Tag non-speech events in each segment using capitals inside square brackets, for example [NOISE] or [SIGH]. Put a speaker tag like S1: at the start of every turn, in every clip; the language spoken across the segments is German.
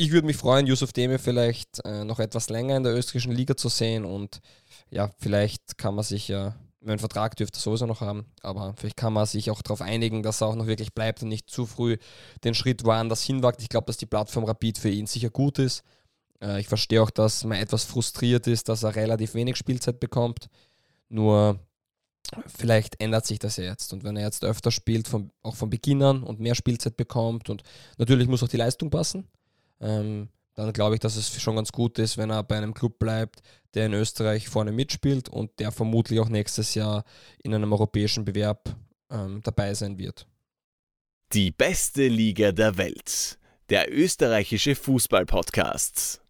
S1: ich würde mich freuen, Yusuf Demir vielleicht äh, noch etwas länger in der österreichischen Liga zu sehen und ja, vielleicht kann man sich ja, wenn Vertrag dürfte er sowieso noch haben, aber vielleicht kann man sich auch darauf einigen, dass er auch noch wirklich bleibt und nicht zu früh den Schritt woanders hinwagt. Ich glaube, dass die Plattform Rapid für ihn sicher gut ist. Äh, ich verstehe auch, dass man etwas frustriert ist, dass er relativ wenig Spielzeit bekommt. Nur vielleicht ändert sich das ja jetzt. Und wenn er jetzt öfter spielt, von, auch von Beginn an und mehr Spielzeit bekommt und natürlich muss auch die Leistung passen, ähm, dann glaube ich, dass es schon ganz gut ist, wenn er bei einem Club bleibt, der in Österreich vorne mitspielt und der vermutlich auch nächstes Jahr in einem europäischen Bewerb ähm, dabei sein wird.
S2: Die beste Liga der Welt. Der österreichische Fußball-Podcast.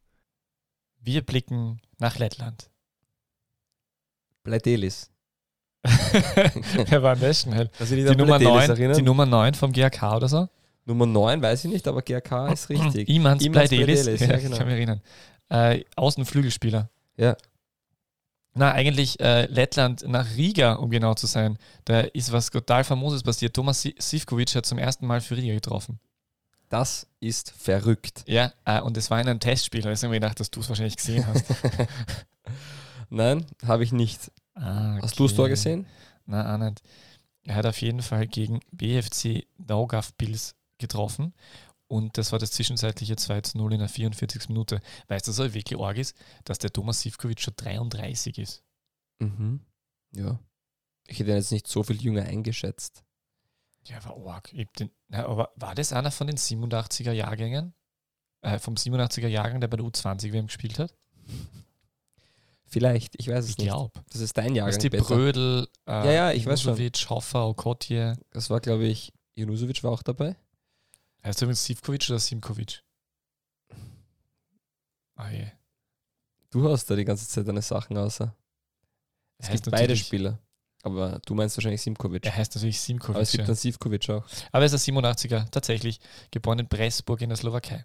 S3: Wir blicken nach Lettland.
S1: Bleitelis. [LAUGHS]
S3: Wer war? Halt?
S1: Also die,
S3: Die Nummer, 9, die Nummer 9 vom GRK oder so?
S1: Nummer 9 weiß ich nicht, aber GRK ist richtig. [CLEARS THROAT]
S3: Imans Bleidelis. Ja,
S1: ja,
S3: Ich
S1: genau.
S3: kann mich erinnern. Äh, Außenflügelspieler.
S1: Ja.
S3: Na, eigentlich äh, Lettland nach Riga, um genau zu sein. Da ist was total Famoses passiert. Thomas Si- Sivkovic hat zum ersten Mal für Riga getroffen.
S1: Das ist verrückt.
S3: Ja, äh, und es war in einem Testspiel. Da ist mir gedacht, dass du es wahrscheinlich gesehen hast. [LAUGHS]
S1: Nein, habe ich nicht.
S3: Ah,
S1: Hast du Tor
S3: okay.
S1: gesehen?
S3: Na, auch nicht. Er hat auf jeden Fall gegen BFC Daugavpils getroffen. Und das war das zwischenzeitliche 2 zu 0 in der 44. Minute. Weißt du, was aber wirklich arg ist? Dass der Thomas Sivkovic schon 33 ist.
S1: Mhm. Ja. Ich hätte ihn jetzt nicht so viel jünger eingeschätzt.
S3: Ja, war arg. Ich den, na, aber war das einer von den 87er Jahrgängen? Äh, vom 87er Jahrgang, der bei der U20 WM gespielt hat?
S1: Vielleicht, ich weiß es
S3: Ich
S1: nicht.
S3: glaube.
S1: Das ist dein Jahrgang.
S3: Ist die
S1: besser.
S3: Brödel, äh,
S1: Ja, ja, ich weiß schon.
S3: Hoffer, Okotje.
S1: Das war, glaube ich, Junusovic war auch dabei.
S3: Heißt du übrigens Sivkovic oder Simkovic? Ah je.
S1: Du hast da die ganze Zeit deine Sachen außer. Es
S3: heißt
S1: gibt beide Spieler. Aber du meinst wahrscheinlich Simkovic.
S3: Er heißt natürlich
S1: Aber es
S3: Simkovic.
S1: gibt
S3: Ja.
S1: dann Sivkovic auch.
S3: Aber er ist ein 87er, tatsächlich. Geboren in Pressburg in der Slowakei.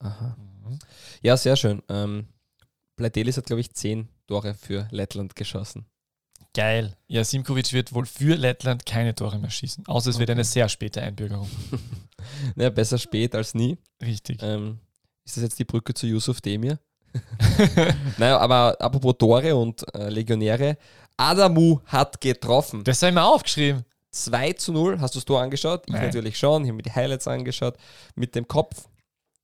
S1: Aha.
S3: Mhm.
S1: Ja, sehr schön. Ähm, Bleitelis hat, glaube ich, zehn Tore für Lettland geschossen.
S3: Geil. Ja, Simkovic wird wohl für Lettland keine Tore mehr schießen. Außer es wird
S1: Okay.
S3: eine sehr späte Einbürgerung. [LAUGHS]
S1: Naja, besser spät als nie.
S3: Richtig.
S1: Ähm, ist das jetzt die Brücke zu Yusuf Demir? [LAUGHS] [LAUGHS] naja, aber apropos Tore und äh, Legionäre. Adamu hat getroffen.
S3: Das habe ich mir aufgeschrieben.
S1: 2 zu 0. Hast du das Tor angeschaut? Ich
S3: Nein.
S1: natürlich schon. Ich habe mir die Highlights angeschaut. Mit dem Kopf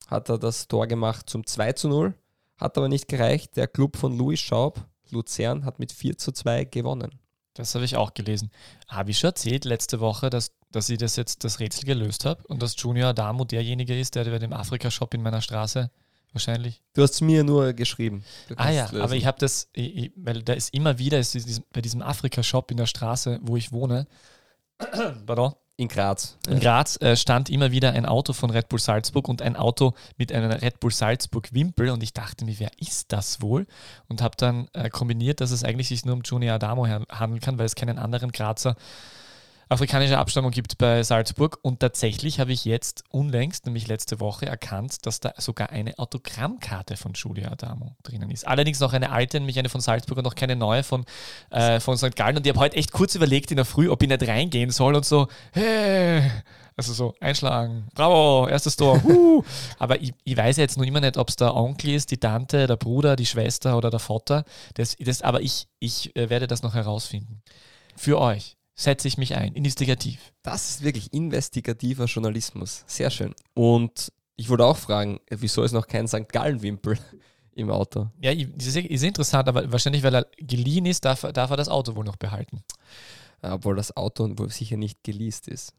S1: hat er das Tor gemacht zum 2 zu 0. Hat aber nicht gereicht. Der Club von Louis Schaub, Luzern, hat mit 4 zu 2 gewonnen.
S3: Das habe ich auch gelesen. Habe ich schon erzählt letzte Woche, dass, dass ich das jetzt das Rätsel gelöst habe und dass Junior Adamo derjenige ist, der bei dem Afrika-Shop in meiner Straße wahrscheinlich.
S1: Du hast es mir nur geschrieben.
S3: Ah ja,
S1: lösen.
S3: aber ich habe das, ich, ich, weil da ist immer wieder, ist bei diesem Afrika-Shop in der Straße, wo ich wohne, [CLEARS THROAT] pardon,
S1: In Graz.
S3: in Graz äh, stand immer wieder ein Auto von Red Bull Salzburg und ein Auto mit einer Red Bull Salzburg Wimpel und ich dachte mir, wer ist das wohl? Und habe dann äh, kombiniert, dass es eigentlich sich nur um Junior Adamo han- handeln kann, weil es keinen anderen Grazer afrikanischer Abstammung gibt bei Salzburg. Und tatsächlich habe ich jetzt unlängst, nämlich letzte Woche, erkannt, dass da sogar eine Autogrammkarte von Julia Adamo drinnen ist. Allerdings noch eine alte, nämlich eine von Salzburg und noch keine neue von, äh, von St. Gallen. Und ich habe heute echt kurz überlegt in der Früh, ob ich nicht reingehen soll und so, hey, also so einschlagen, bravo, erstes Tor. huh. [LAUGHS] Aber ich, ich weiß jetzt noch immer nicht, ob es der Onkel ist, die Tante, der Bruder, die Schwester oder der Vater. Das, das, aber ich, ich äh, werde das noch herausfinden. Für euch setze ich mich ein, investigativ.
S1: Das ist wirklich investigativer Journalismus. Sehr schön. Und ich wollte auch fragen, wieso ist noch kein St. Gallen-Wimpel [LAUGHS] im Auto?
S3: Ja, ist, ist interessant, aber wahrscheinlich, weil er geliehen ist, darf, er- darf er das Auto wohl noch behalten.
S1: Obwohl das Auto wohl sicher nicht geleast ist.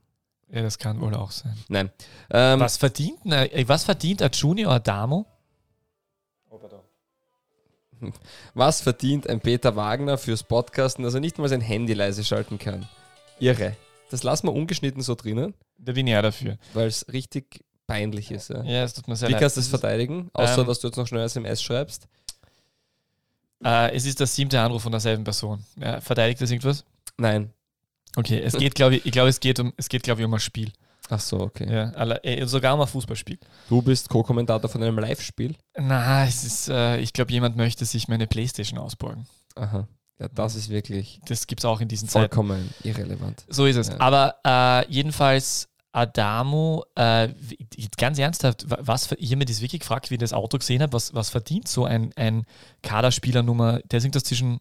S3: Ja, das kann wohl auch sein.
S1: Nein. Ähm,
S3: Was verdient, ein- äh, was verdient Junior Adamo?
S1: Was verdient ein Peter Wagner fürs Podcasten, dass er nicht mal sein Handy leise schalten kann? Irre. Das lassen wir ungeschnitten so drinnen,
S3: Da bin ich ja dafür.
S1: weil es richtig peinlich ist. Ja.
S3: Ja, es tut mir sehr
S1: Wie
S3: leid.
S1: kannst du das verteidigen? Außer,
S3: Ähm,
S1: dass du jetzt noch schnell SMS schreibst.
S3: Äh, es ist der siebte Anruf von derselben Person. Ja, verteidigt das irgendwas?
S1: Nein.
S3: Okay, es geht, glaube ich, ich glaube, es geht um, es geht, glaube ich, um ein Spiel.
S1: Ach so, okay.
S3: Ja, alle, äh, sogar ein Fußballspiel.
S1: Du bist Co-Kommentator von einem Live-Spiel.
S3: Na, es ist, äh, ich glaube, jemand möchte sich meine Playstation ausborgen.
S1: Aha. Ja, das ist wirklich
S3: Das gibt es auch in diesen Zeiten.
S1: vollkommen irrelevant.
S3: So ist es.
S1: Ja.
S3: Aber äh, jedenfalls Adamo, äh, ganz ernsthaft, was, ich habe mir das wirklich gefragt, wie ich das Auto gesehen habe, was, was verdient so ein, ein Kaderspieler Nummer, der singt das zwischen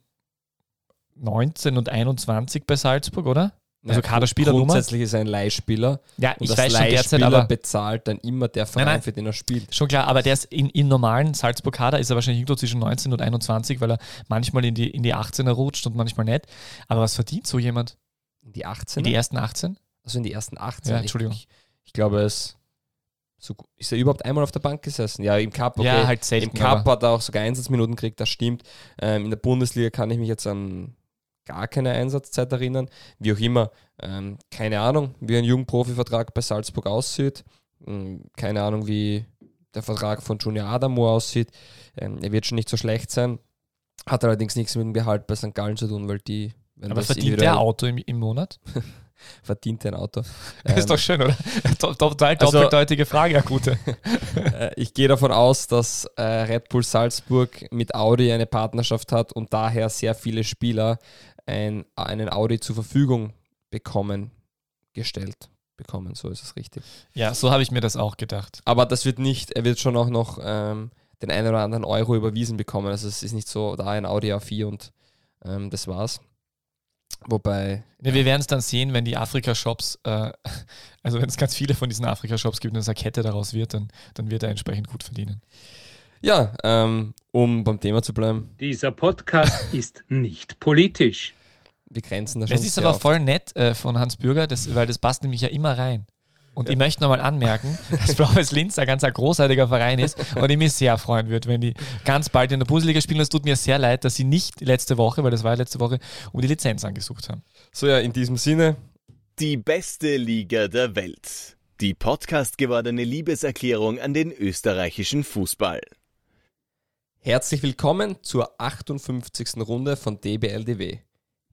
S3: 19 und 21 bei Salzburg, oder?
S1: Also Kaderspieler Grundsätzlich ist er ein Leihspieler.
S3: Ja, ich
S1: und
S3: weiß
S1: schon
S3: derzeit, aber
S1: bezahlt dann immer der Verein,
S3: nein, nein,
S1: für den er spielt.
S3: Schon klar, aber der ist in, in normalen Salzburg-Kader ist er wahrscheinlich irgendwo zwischen 19 und 21, weil er manchmal in die, in die 18er rutscht und manchmal nicht. Aber was verdient so jemand?
S1: In die 18?
S3: In die ersten 18?
S1: Also in die ersten 18.
S3: Ja, Entschuldigung.
S1: Ich, ich glaube, es so, ist er überhaupt einmal auf der Bank gesessen? Ja, im Cup, okay.
S3: Ja, halt selten,
S1: Im Cup hat er auch sogar Einsatzminuten gekriegt, das stimmt. Ähm, in der Bundesliga kann ich mich jetzt an gar keine Einsatzzeit erinnern. Wie auch immer, ähm, keine Ahnung, wie ein Jugendprofivertrag bei Salzburg aussieht. Ähm, keine Ahnung, wie der Vertrag von Junior Adamo aussieht. Ähm, er wird schon nicht so schlecht sein. Hat allerdings nichts mit dem Gehalt bei St. Gallen zu tun, weil die.
S3: Aber verdient der Auto im, im Monat? [LAUGHS]
S1: verdient ein Auto. [LAUGHS]
S3: Ist doch schön, oder? [LAUGHS] Total also, doppeldeutige Frage, ja gute.
S1: Äh, ich gehe davon aus, dass äh, Red Bull Salzburg mit Audi eine Partnerschaft hat und daher sehr viele Spieler ein, einen Audi zur Verfügung bekommen, gestellt bekommen, so ist es richtig.
S3: Ja, so habe ich mir das auch gedacht.
S1: Aber das wird nicht, er wird schon auch noch ähm, den einen oder anderen Euro überwiesen bekommen. Also es ist nicht so, da ein Audi A4 und ähm, das war's. Wobei.
S3: Ja, wir werden es dann sehen, wenn die Afrika-Shops, äh, [LAUGHS] also wenn es ganz viele von diesen Afrika-Shops gibt und eine Kette daraus wird, dann, dann wird er entsprechend gut verdienen.
S1: Ja, ähm, um beim Thema zu bleiben.
S4: Dieser Podcast [LAUGHS] ist nicht politisch.
S1: Wir grenzen da schon.
S3: Es ist aber voll nett äh, von Hans Bürger, das, weil das passt nämlich ja immer rein. Und ja. ich möchte nochmal anmerken, [LAUGHS] dass Blaues Linz ein ganz ein großartiger Verein ist und ich mich sehr freuen würde, wenn die ganz bald in der Bundesliga spielen. Es tut mir sehr leid, dass sie nicht letzte Woche, weil das war ja letzte Woche, um die Lizenz angesucht haben.
S1: So ja, in diesem Sinne.
S2: Die beste Liga der Welt. Die Podcast gewordene Liebeserklärung an den österreichischen Fußball.
S1: Herzlich willkommen zur 58. Runde von DBLDW.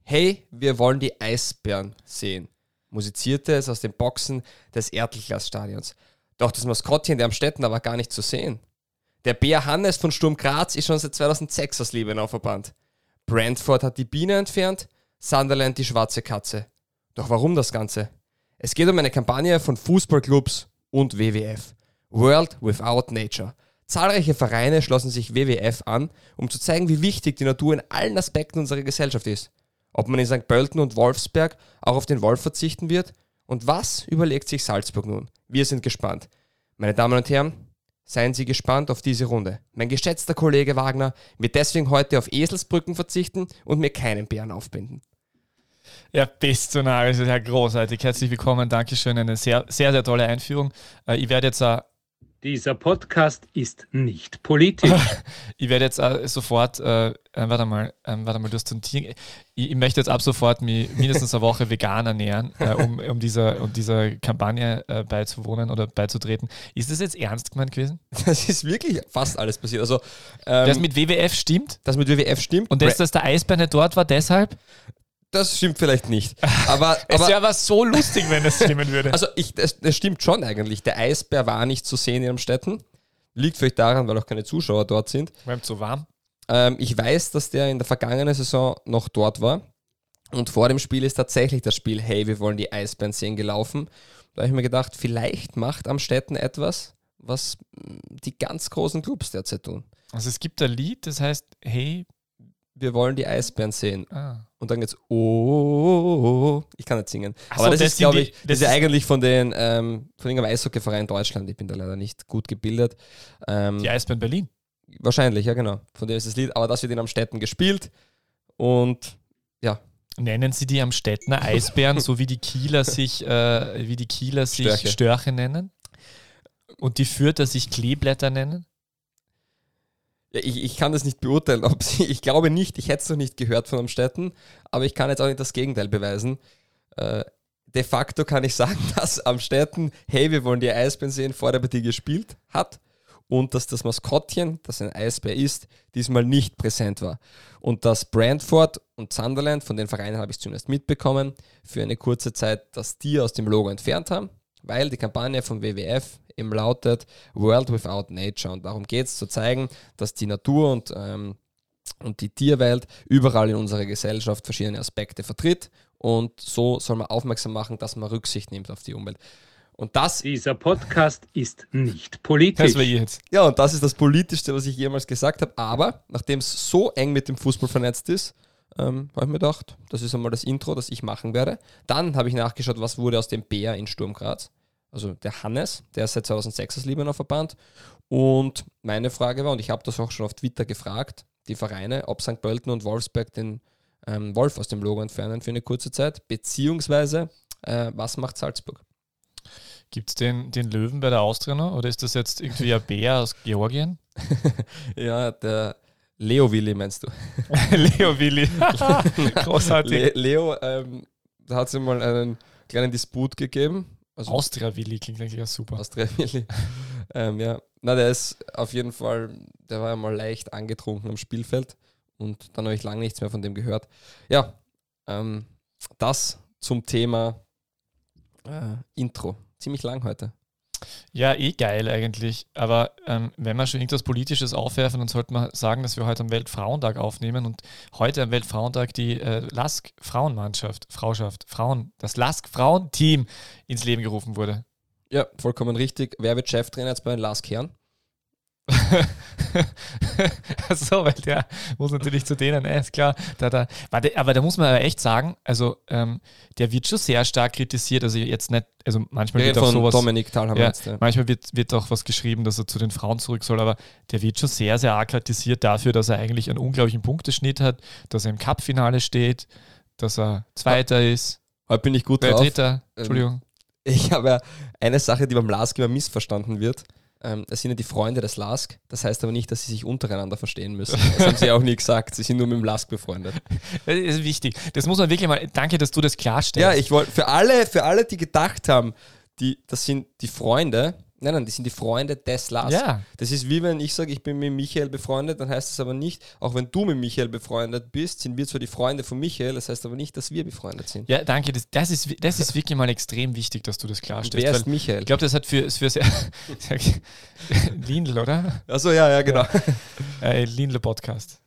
S1: Hey, wir wollen die Eisbären sehen, musizierte es aus den Boxen des Erdlglas-Stadions. Doch das Maskottchen der Amstetten war gar nicht zu sehen. Der Bär Hannes von Sturm Graz ist schon seit 2006 aus Liebenau verbannt. Brentford hat die Biene entfernt, Sunderland die schwarze Katze. Doch warum das Ganze? Es geht um eine Kampagne von Fußballclubs und WWF. World Without Nature – Zahlreiche Vereine schlossen sich WWF an, um zu zeigen, wie wichtig die Natur in allen Aspekten unserer Gesellschaft ist. Ob man in St. Pölten und Wolfsberg auch auf den Wolf verzichten wird? Und was überlegt sich Salzburg nun? Wir sind gespannt. Meine Damen und Herren, seien Sie gespannt auf diese Runde. Mein geschätzter Kollege Wagner wird deswegen heute auf Eselsbrücken verzichten und mir keinen Bären aufbinden.
S3: Ja, das ist ja großartig. Herzlich willkommen, Dankeschön, eine sehr, sehr, sehr tolle Einführung. Äh, ich werde jetzt
S4: dieser Podcast ist nicht politisch. [LAUGHS]
S3: ich werde jetzt äh, sofort, äh, äh, warte mal, äh, warte mal, du hast ein Tier. Ich, ich, möchte jetzt ab sofort mich mindestens eine Woche vegan ernähren, äh, um, um, dieser, um dieser Kampagne äh, beizuwohnen oder beizutreten. Ist das jetzt ernst gemeint gewesen? [LAUGHS]
S1: Das ist wirklich fast alles passiert. Also,
S3: ähm, das mit WWF stimmt?
S1: Das mit WWF stimmt.
S3: Und das, dass der Eisbär nicht dort war, deshalb?
S1: Das stimmt vielleicht nicht. Aber, [LAUGHS]
S3: es
S1: wäre
S3: aber so lustig, wenn es stimmen würde.
S1: Also ich, das, das, stimmt schon eigentlich. Der Eisbär war nicht zu sehen in Amstetten. Liegt vielleicht daran, weil auch keine Zuschauer dort sind.
S3: Weil zu warm.
S1: Ähm, ich weiß, dass der in der vergangenen Saison noch dort war. Und vor dem Spiel ist tatsächlich das Spiel, hey, wir wollen die Eisbären sehen, gelaufen. Da habe ich mir gedacht, vielleicht macht Amstetten etwas, was die ganz großen Clubs derzeit tun.
S3: Also es gibt ein Lied, das heißt, hey,
S1: wir wollen die Eisbären sehen. Ah. Und dann geht's, oh, oh, oh, ich kann nicht singen. Ach Aber so, das, das, ist, glaube ich, das, ist ja eigentlich von den, ähm, von irgendeinem Eishockeyverein Deutschland. Ich bin da leider nicht gut gebildet.
S3: Ähm, die Eisbären Berlin.
S1: Wahrscheinlich, ja, genau. Von dem ist das Lied. Aber das wird in Amstetten gespielt. Und ja.
S3: Nennen Sie die Amstettener Eisbären, [LAUGHS] so wie die Kieler sich, äh, wie die Kieler sich Störche. Störche nennen? Und die Fürther sich Kleeblätter nennen?
S1: Ich, ich kann das nicht beurteilen, [LAUGHS] ob sie, ich glaube nicht, ich hätte es noch nicht gehört von Amstetten, aber ich kann jetzt auch nicht das Gegenteil beweisen. Äh, de facto kann ich sagen, [LAUGHS] dass Amstetten, hey, wir wollen die Eisbären sehen, vor der Partie gespielt hat und dass das Maskottchen, das ein Eisbär ist, diesmal nicht präsent war. Und dass Brantford und Sunderland, von den Vereinen habe ich zumindest mitbekommen, für eine kurze Zeit das Tier aus dem Logo entfernt haben, weil die Kampagne vom WWF eben lautet World Without Nature. Und darum geht es zu zeigen, dass die Natur und, ähm, und die Tierwelt überall in unserer Gesellschaft verschiedene Aspekte vertritt. Und so soll man aufmerksam machen, dass man Rücksicht nimmt auf die Umwelt. Und das,
S4: Dieser Podcast ist nicht politisch.
S3: Das war jetzt.
S1: ja, und das ist das Politischste, was ich jemals gesagt habe. Aber nachdem es so eng mit dem Fußball vernetzt ist, ähm, habe ich mir gedacht, das ist einmal das Intro, das ich machen werde. Dann habe ich nachgeschaut, was wurde aus dem Bär in Sturm Graz. Also der Hannes, der ist seit 2006 als Liebener Verband. Und meine Frage war, und ich habe das auch schon auf Twitter gefragt, die Vereine, ob St. Pölten und Wolfsberg den ähm, Wolf aus dem Logo entfernen für eine kurze Zeit, beziehungsweise äh, was macht Salzburg?
S3: Gibt es den, den Löwen bei der Austria noch? Oder ist das jetzt irgendwie ein Bär aus Georgien? [LAUGHS]
S1: Ja, der Leo Willi meinst du? [LAUGHS]
S3: Leo Willi. [LAUGHS] Großartig.
S1: Le Leo, ähm, da hat es mal einen kleinen Disput gegeben. Also
S3: Austria Willi klingt eigentlich ja super.
S1: Austria Willi. [LAUGHS] ähm, ja, na, der ist auf jeden Fall, der war ja mal leicht angetrunken am Spielfeld und dann habe ich lange nichts mehr von dem gehört. Ja, ähm, das zum Thema äh, Intro. Ziemlich lang heute.
S3: Ja, eh geil eigentlich. Aber ähm, wenn wir schon irgendwas Politisches aufwerfen, dann sollten wir sagen, dass wir heute am Weltfrauentag aufnehmen und heute am Weltfrauentag die äh, LASK Frauenmannschaft, Frauschaft, Frauen, das LASK Frauenteam ins Leben gerufen wurde.
S1: Ja, vollkommen richtig. Wer wird Cheftrainer jetzt bei den Lars Kern? [LAUGHS]
S3: so, weil der muss natürlich zu denen, äh, ist klar. Da, da, aber da muss man aber echt sagen, also ähm, der wird schon sehr stark kritisiert. Also jetzt nicht, also manchmal
S1: Wir
S3: wird auch sowas.
S1: Dominik Thalhammer
S3: Ja,
S1: jetzt. Ja.
S3: manchmal wird, wird auch was geschrieben, dass er zu den Frauen zurück soll, aber der wird schon sehr, sehr arg kritisiert dafür, dass er eigentlich einen unglaublichen Punkteschnitt hat, dass er im Cup-Finale steht, dass er Zweiter ist,
S1: Heute bin ich gut
S3: äh,
S1: drauf.
S3: Dritter, Entschuldigung. [LAUGHS]
S1: Ich habe ja eine Sache, die beim LASK immer missverstanden wird. Ähm, es sind ja die Freunde des LASK. Das heißt aber nicht, dass sie sich untereinander verstehen müssen. Das haben sie auch nie gesagt. Sie sind nur mit dem LASK befreundet. [LAUGHS]
S3: Das ist wichtig. Das muss man wirklich mal, danke, dass du das klarstellst.
S1: Ja, ich wollte für alle, für alle, die gedacht haben, die, das sind die Freunde. Nein, nein, die sind die Freunde des LASK.
S3: Ja.
S1: Das ist wie wenn ich sage, ich bin mit Michael befreundet, dann heißt das aber nicht, auch wenn du mit Michael befreundet bist, sind wir zwar die Freunde von Michael, das heißt aber nicht, dass wir befreundet sind.
S3: Ja, danke. Das, das, ist, das ist wirklich mal extrem wichtig, dass du das klarstellst.
S1: Wer ist Michael?
S3: ich glaube, das hat für, für sehr. [LAUGHS] Lindl, oder?
S1: Achso, ja, ja, genau.
S3: Äh, Lindl Podcast.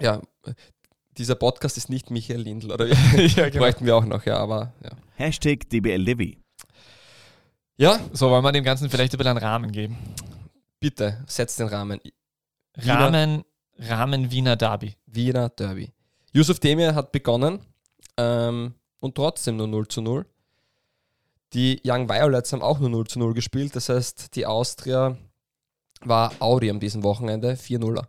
S1: Ja, dieser Podcast ist nicht Michael Lindl, oder? [LAUGHS]
S3: ja, genau.
S1: Bräuchten wir auch noch, ja, aber ja.
S2: Hashtag DBLDevi.
S1: Ja,
S3: So, wollen wir dem Ganzen vielleicht ein bisschen einen Rahmen geben?
S1: bitte, setz den Rahmen. Wiener-
S3: Rahmen, Rahmen Wiener Derby.
S1: Wiener Derby. Yusuf Demir hat begonnen ähm, und trotzdem nur 0 zu 0. Die Young Violets haben auch nur 0 zu 0 gespielt, das heißt, die Austria war Audi am diesem Wochenende, 4-0er.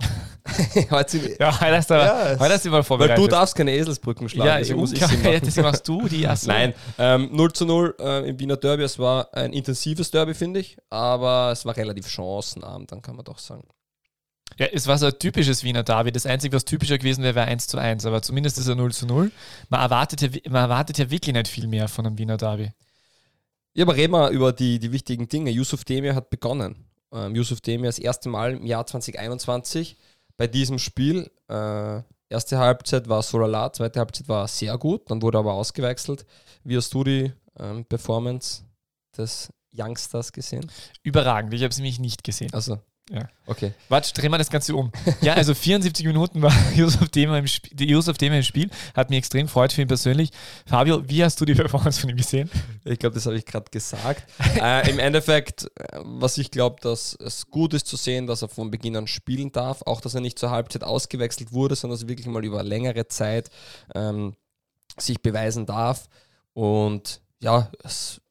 S1: [LAUGHS] [LAUGHS] Heute sind-
S3: Ja, heute hast du,
S1: Ja,
S3: heute hast du mal
S1: weil
S3: vorbereitet.
S1: du darfst keine Eselsbrücken schlagen,
S3: ja,
S1: deswegen
S3: ich
S1: muss ich sie machen.
S3: deswegen machst du die erste.
S1: Nein, ähm, 0 zu 0 äh, im Wiener Derby. Es war ein intensives Derby, finde ich, aber es war relativ chancenarm, dann kann man doch sagen.
S3: Ja, es war so ein typisches Wiener Derby. Das Einzige, was typischer gewesen wäre, wäre 1 zu 1. Aber zumindest ist er 0 zu 0. Man erwartet, ja, man erwartet ja wirklich nicht viel mehr von einem Wiener Derby.
S1: Ja, aber reden wir über die, die wichtigen Dinge. Yusuf Demir hat begonnen. Ähm, Yusuf Demir das erste Mal im Jahr 2021 bei diesem Spiel. Äh, erste Halbzeit war Solala, zweite Halbzeit war sehr gut, dann wurde er aber ausgewechselt. Wie hast du die ähm, Performance des Youngsters gesehen?
S3: Überragend. Ich habe es nämlich nicht gesehen.
S1: Also,
S3: Ja.
S1: okay.
S3: Warte, drehen wir das Ganze um. Ja, also 74 Minuten war [LAUGHS] Yusuf Thema im, Sp Yusuf Thema im Spiel. Hat mich extrem gefreut für ihn persönlich. Fabio, wie hast du die Performance von ihm gesehen?
S1: Ich glaube, das habe ich gerade gesagt. [LAUGHS] äh, Im Endeffekt, äh, was ich glaube, dass es gut ist zu sehen, dass er von Beginn an spielen darf, auch dass er nicht zur Halbzeit ausgewechselt wurde, sondern dass er wirklich mal über längere Zeit ähm, sich beweisen darf. Und ja, es,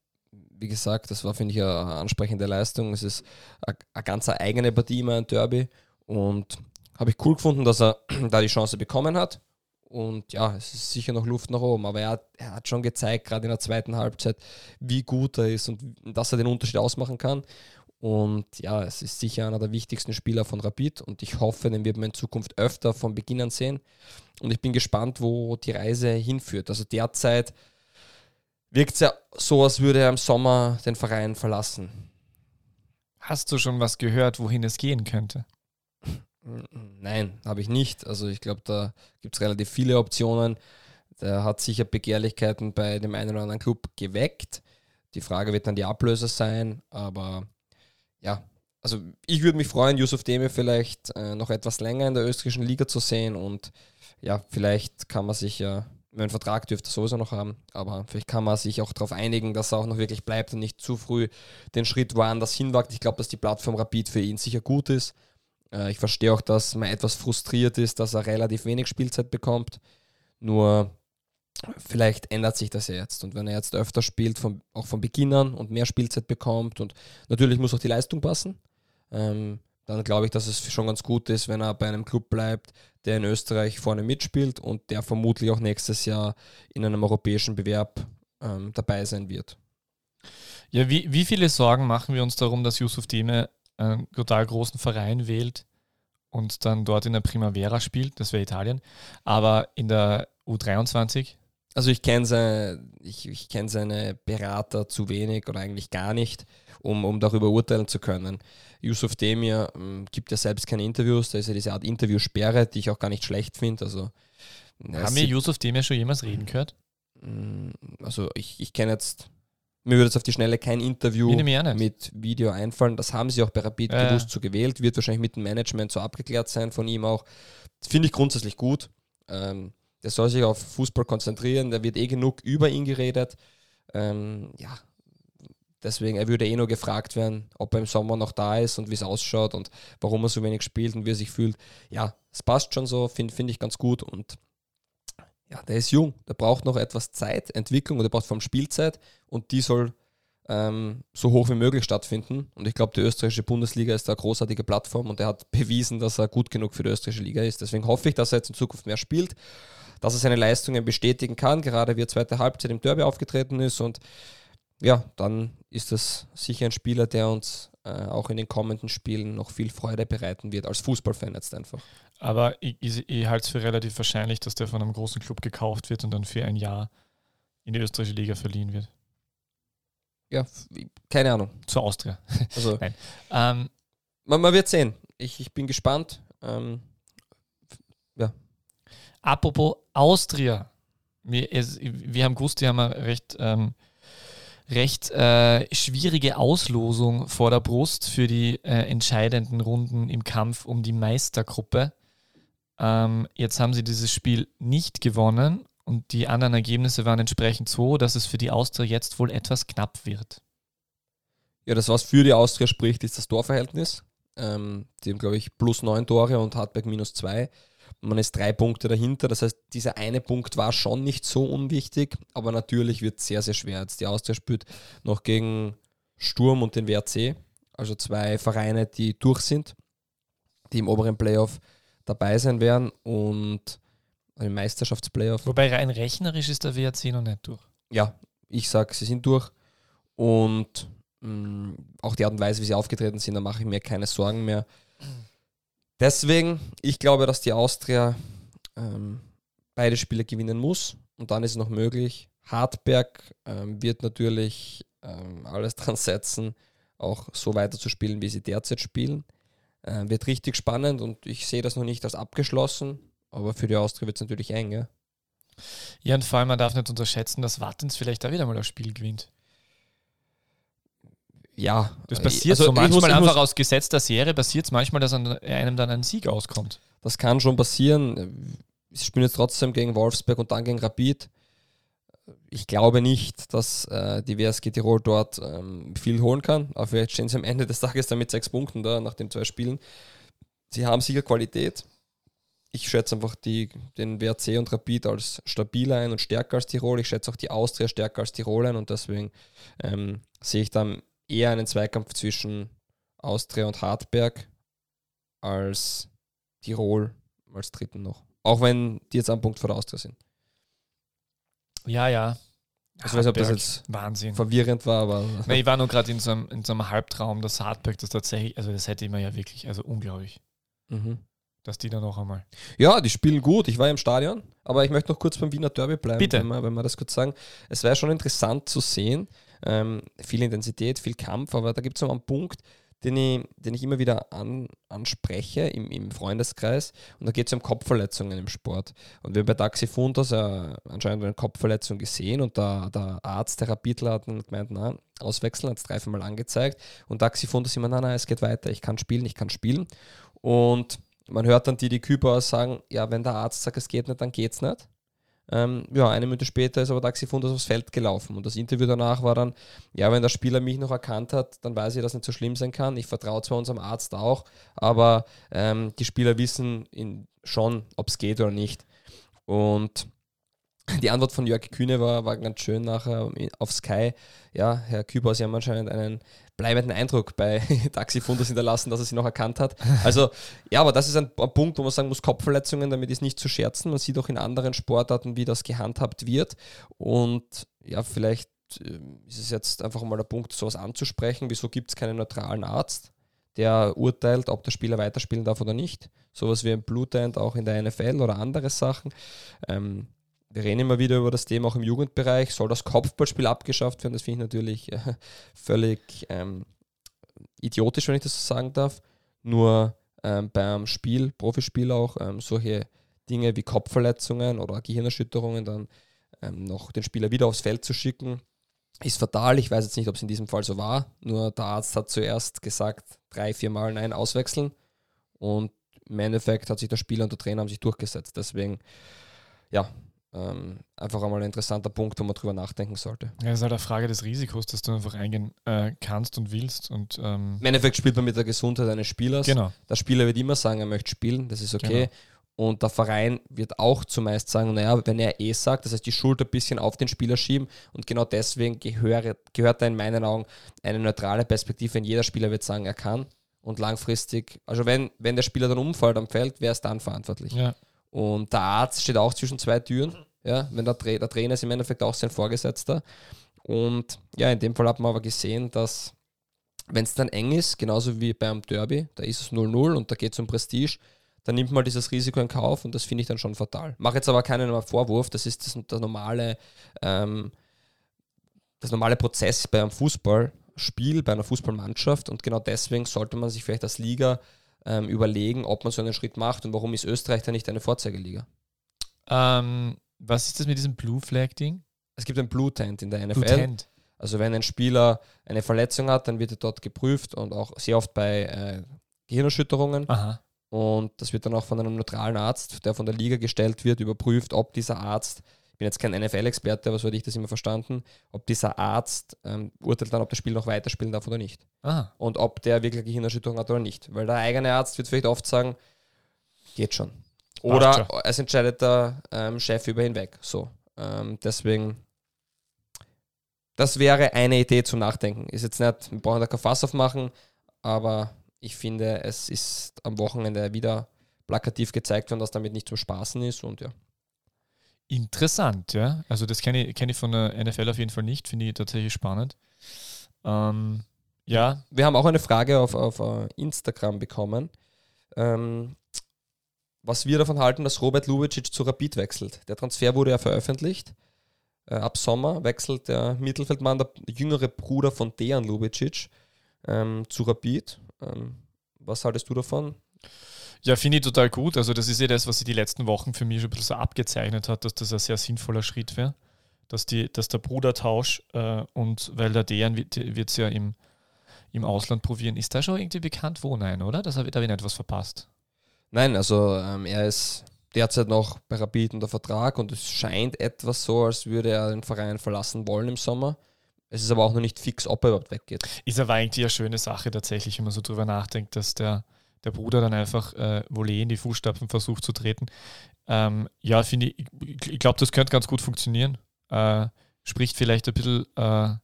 S1: wie gesagt, das war, finde ich, eine ansprechende Leistung. Es ist eine, ganz eigene Partie immer ein Derby. Und habe ich cool gefunden, dass er [CLEARS THROAT] da die Chance bekommen hat. Und ja, es ist sicher noch Luft nach oben, aber er hat, er hat schon gezeigt, gerade in der zweiten Halbzeit, wie gut er ist und dass er den Unterschied ausmachen kann. Und ja, es ist sicher einer der wichtigsten Spieler von Rapid und ich hoffe, den wird man in Zukunft öfter von Beginn an sehen. Und ich bin gespannt, wo die Reise hinführt. Also derzeit wirkt es ja so, als würde er im Sommer den Verein verlassen.
S3: Hast du schon was gehört, wohin es gehen könnte?
S1: Nein, habe ich nicht. Also ich glaube, da gibt es relativ viele Optionen. Der hat sicher Begehrlichkeiten bei dem einen oder anderen Club geweckt. Die Frage wird dann die Ablöse sein, aber ja, also ich würde mich freuen, Yusuf Demir vielleicht äh, noch etwas länger in der österreichischen Liga zu sehen und ja, vielleicht kann man sich ja Mein Vertrag dürfte er sowieso noch haben, aber vielleicht kann man sich auch darauf einigen, dass er auch noch wirklich bleibt und nicht zu früh den Schritt woanders hinwagt. Ich glaube, dass die Plattform Rapid für ihn sicher gut ist. Äh, ich verstehe auch, dass man etwas frustriert ist, dass er relativ wenig Spielzeit bekommt. Nur vielleicht ändert sich das ja jetzt. Und wenn er jetzt öfter spielt, von, auch von Beginn an und mehr Spielzeit bekommt und natürlich muss auch die Leistung passen, ähm, dann glaube ich, dass es schon ganz gut ist, wenn er bei einem Club bleibt, der in Österreich vorne mitspielt und der vermutlich auch nächstes Jahr in einem europäischen Bewerb ähm, dabei sein wird.
S3: Ja, wie, wie viele Sorgen machen wir uns darum, dass Yusuf Deme einen total großen Verein wählt und dann dort in der Primavera spielt, das wäre Italien, aber in der U23
S1: also ich kenne seine, ich, ich kenn seine Berater zu wenig oder eigentlich gar nicht, um, um darüber urteilen zu können. Yusuf Demir ähm, gibt ja selbst keine Interviews, da ist ja diese Art Interviewsperre, die ich auch gar nicht schlecht finde. Also,
S3: Haben wir Yusuf Demir schon jemals reden gehört?
S1: Mm, also ich, ich kenne jetzt, mir würde jetzt auf die Schnelle kein Interview mit Video einfallen. Das haben sie auch bei Rapid äh. bewusst so gewählt, wird wahrscheinlich mit dem Management so abgeklärt sein von ihm auch. Finde ich grundsätzlich gut. Ähm, der soll sich auf Fußball konzentrieren, da wird eh genug über ihn geredet. Ähm, ja, deswegen, er würde eh nur gefragt werden, ob er im Sommer noch da ist und wie es ausschaut und warum er so wenig spielt und wie er sich fühlt. Ja, es passt schon so, finde find ich ganz gut und ja, der ist jung, der braucht noch etwas Zeit, Entwicklung und der braucht vor allem Spielzeit und die soll ähm, so hoch wie möglich stattfinden. Und ich glaube, die österreichische Bundesliga ist eine großartige Plattform und er hat bewiesen, dass er gut genug für die österreichische Liga ist. Deswegen hoffe ich, dass er jetzt in Zukunft mehr spielt dass er seine Leistungen bestätigen kann, gerade wie er zweite Halbzeit im Derby aufgetreten ist. Und ja, dann ist das sicher ein Spieler, der uns äh, auch in den kommenden Spielen noch viel Freude bereiten wird, als Fußballfan jetzt einfach.
S3: Aber ich, ich, ich halte es für relativ wahrscheinlich, dass der von einem großen Club gekauft wird und dann für ein Jahr in die österreichische Liga verliehen wird.
S1: Ja, keine Ahnung.
S3: Zur Austria.
S1: Also, [LAUGHS] Nein. Ähm, man, man, wird sehen. Ich, ich bin gespannt. Ähm, ja,
S3: Apropos Austria. Wir, es, wir haben gewusst, die haben recht, ähm, recht äh, schwierige Auslosung vor der Brust für die äh, entscheidenden Runden im Kampf um die Meistergruppe. Ähm, jetzt haben sie dieses Spiel nicht gewonnen und die anderen Ergebnisse waren entsprechend so, dass es für die Austria jetzt wohl etwas knapp wird.
S1: Ja, das, was für die Austria spricht, ist das Torverhältnis. Ähm, die haben, glaube ich, plus neun Tore und Hartberg minus zwei. Man ist drei Punkte dahinter. Das heißt, dieser eine Punkt war schon nicht so unwichtig, aber natürlich wird es sehr, sehr schwer. Jetzt die Austria spielt noch gegen Sturm und den WRC, also zwei Vereine, die durch sind, die im oberen Playoff dabei sein werden und im Meisterschaftsplayoff.
S3: Wobei rein rechnerisch ist der WRC noch nicht durch.
S1: Ja, ich sage, sie sind durch und mh, mm, auch die Art und Weise, wie sie aufgetreten sind, da mache ich mir keine Sorgen mehr. Deswegen, ich glaube, dass die Austria ähm, beide Spiele gewinnen muss und dann ist es noch möglich. Hartberg ähm, wird natürlich ähm, alles [LAUGHS] dran setzen, auch so weiter zu spielen, wie sie derzeit spielen. Ähm, wird richtig spannend und ich sehe das noch nicht als abgeschlossen, aber für die Austria wird es natürlich eng. Ja?
S3: ja, und vor allem, man darf nicht unterschätzen, dass Wattens vielleicht da wieder mal das Spiel gewinnt
S1: ja.
S3: Das äh, passiert also so manchmal einfach aus gesetzter Serie, passiert es manchmal, dass einem dann ein Sieg auskommt.
S1: Das kann schon passieren. Sie spielen jetzt trotzdem gegen Wolfsberg und dann gegen Rapid. Ich glaube nicht, dass äh, die WSG Tirol dort ähm, viel holen kann. Aber vielleicht stehen sie am Ende des Tages dann mit sechs Punkten da nach den zwei Spielen. Sie haben sicher Qualität. Ich schätze einfach die, den WRC und Rapid als stabiler ein und stärker als Tirol. Ich schätze auch die Austria stärker als Tirol ein und deswegen ähm, sehe ich dann eher einen Zweikampf zwischen Austria und Hartberg als Tirol als dritten noch. Auch wenn die jetzt am Punkt vor der Austria sind.
S3: Ja, ja.
S1: Ich weiß nicht, ob das jetzt
S3: Wahnsinn.
S1: verwirrend war, aber.
S3: Nee, ich war nur gerade in, so einem, in so einem Halbtraum, dass Hartberg das tatsächlich, also das hätte ich mir ja wirklich, also unglaublich. Mhm. Dass die da noch einmal.
S1: Ja, die spielen gut. Ich war ja im Stadion, aber ich möchte noch kurz beim Wiener Derby bleiben,
S3: Bitte.
S1: Wenn, wir, wenn wir das kurz sagen. Es wäre schon interessant zu sehen, ähm, viel Intensität, viel Kampf, aber da gibt es noch einen Punkt, den ich, den ich immer wieder an, anspreche im, im Freundeskreis. Und da geht es um Kopfverletzungen im Sport. Und wir haben bei Taxi Fundos äh, anscheinend eine Kopfverletzung gesehen und der, der Arzt, der Rapidler, hat gemeint, na, auswechseln, hat es dreimal angezeigt. Und Taxi Fundos immer, nein, nein, es geht weiter, ich kann spielen, ich kann spielen. Und man hört dann die, die Küper sagen, ja, wenn der Arzt sagt, es geht nicht, dann geht es nicht. Ähm, ja, eine Minute später ist aber Taxi Fundas aufs Feld gelaufen und das Interview danach war dann, ja, wenn der Spieler mich noch erkannt hat, dann weiß ich, dass nicht so schlimm sein kann. Ich vertraue zwar unserem Arzt auch, aber ähm, die Spieler wissen schon, ob es geht oder nicht. Und die Antwort von Jörg Kühne war, war ganz schön nachher auf Sky. Ja, Herr Küber, Sie haben anscheinend einen bleibenden Eindruck bei [LAUGHS] Taxifundus hinterlassen, dass er sie noch erkannt hat. Also, ja, aber das ist ein, Punkt, wo man sagen muss, Kopfverletzungen, damit ist nicht zu scherzen. Man sieht auch in anderen Sportarten, wie das gehandhabt wird. Und ja, vielleicht äh, ist es jetzt einfach mal der Punkt, sowas anzusprechen. Wieso gibt es keinen neutralen Arzt, der urteilt, ob der Spieler weiterspielen darf oder nicht? Sowas wie ein Blutend auch in der NFL oder andere Sachen. Ähm, wir reden immer wieder über das Thema auch im Jugendbereich. Soll das Kopfballspiel abgeschafft werden? Das finde ich natürlich äh, völlig ähm, idiotisch, wenn ich das so sagen darf. Nur ähm, beim Spiel, Profispiel auch, ähm, solche Dinge wie Kopfverletzungen oder Gehirnerschütterungen dann ähm, noch den Spieler wieder aufs Feld zu schicken, ist fatal. Ich weiß jetzt nicht, ob es in diesem Fall so war. Nur der Arzt hat zuerst gesagt, drei, vier Mal nein, auswechseln. Und im Endeffekt hat sich der Spieler und der Trainer haben sich durchgesetzt. Deswegen, ja, ähm, einfach einmal ein interessanter Punkt, wo man drüber nachdenken sollte.
S3: Ja, es ist halt eine Frage des Risikos, dass du einfach eingehen äh, kannst und willst. Und, ähm
S1: Im Endeffekt spielt man mit der Gesundheit eines Spielers.
S3: Genau.
S1: Der Spieler wird immer sagen, er möchte spielen, das ist okay. Genau. Und der Verein wird auch zumeist sagen, naja, wenn er eh sagt, das heißt die Schuld ein bisschen auf den Spieler schieben und genau deswegen gehöre, gehört da in meinen Augen eine neutrale Perspektive, wenn jeder Spieler wird sagen, er kann und langfristig, also wenn, wenn der Spieler dann umfällt am Feld, wer ist dann verantwortlich?
S3: Ja.
S1: Und der Arzt steht auch zwischen zwei Türen. Ja, wenn der, Tra der Trainer ist im Endeffekt auch sein Vorgesetzter. Und ja, in dem Fall hat man aber gesehen, dass wenn es dann eng ist, genauso wie beim Derby, da ist es 0-0 und da geht es um Prestige, dann nimmt man dieses Risiko in Kauf und das finde ich dann schon fatal. Mache jetzt aber keinen Vorwurf, das ist das, das normale, ähm, das normale Prozess bei einem Fußballspiel, bei einer Fußballmannschaft und genau deswegen sollte man sich vielleicht als Liga ähm, überlegen, ob man so einen Schritt macht und warum ist Österreich da nicht eine Vorzeigeliga?
S3: Ähm, was ist das mit diesem Blue Flag-Ding?
S1: Es gibt ein Blue Tent in der NFL. Blue Tent. Also wenn ein Spieler eine Verletzung hat, dann wird er dort geprüft und auch sehr oft bei äh, Gehirnerschütterungen.
S3: Aha.
S1: Und das wird dann auch von einem neutralen Arzt, der von der Liga gestellt wird, überprüft, ob dieser Arzt bin jetzt kein NFL-Experte, aber so hatte ich das immer verstanden, ob dieser Arzt ähm, urteilt dann, ob das Spiel noch weiterspielen darf oder nicht.
S3: Aha.
S1: Und ob der wirklich Gehirnerschütterung hat oder nicht. Weil der eigene Arzt wird vielleicht oft sagen, geht schon. Oder es entscheidet der ähm, Chef über hinweg. So. Ähm, deswegen, das wäre eine Idee zum Nachdenken. Ist jetzt nicht, wir brauchen da kein Fass aufmachen, aber ich finde, es ist am Wochenende wieder plakativ gezeigt worden, dass damit nicht zum Spaßen ist und ja.
S3: Interessant, ja. Also das kenne ich, kenn ich von der NFL auf jeden Fall nicht, finde ich tatsächlich spannend. Ähm, ja.
S1: Wir haben auch eine Frage auf, auf uh, Instagram bekommen, ähm, was wir davon halten, dass Robert Lubicic zu Rapid wechselt. Der Transfer wurde ja veröffentlicht. Äh, ab Sommer wechselt der Mittelfeldmann, der jüngere Bruder von Dejan Lubicic, ähm, zu Rapid. Ähm, was haltest du davon?
S3: Ja, finde ich total gut. Also das ist ja das, was sich die letzten Wochen für mich schon ein bisschen so abgezeichnet hat, dass das ein sehr sinnvoller Schritt wäre. Dass, die, dass der Brudertausch äh, und weil der Dejan wird es ja im, im Ausland probieren. Ist da schon irgendwie bekannt, wo? Nein, oder? Das habe ich, da habe ich nicht was verpasst.
S1: Nein, also ähm, er ist derzeit noch bei Rapid unter Vertrag und es scheint etwas so, als würde er den Verein verlassen wollen im Sommer. Es ist aber auch noch nicht fix, ob er überhaupt weggeht.
S3: Ist aber eigentlich eine schöne Sache tatsächlich, wenn man so drüber nachdenkt, dass der der Bruder dann einfach äh, Volley in die Fußstapfen versucht zu treten. Ähm, ja, finde ich, ich glaube, das könnte ganz gut funktionieren. Äh, spricht vielleicht ein bisschen äh,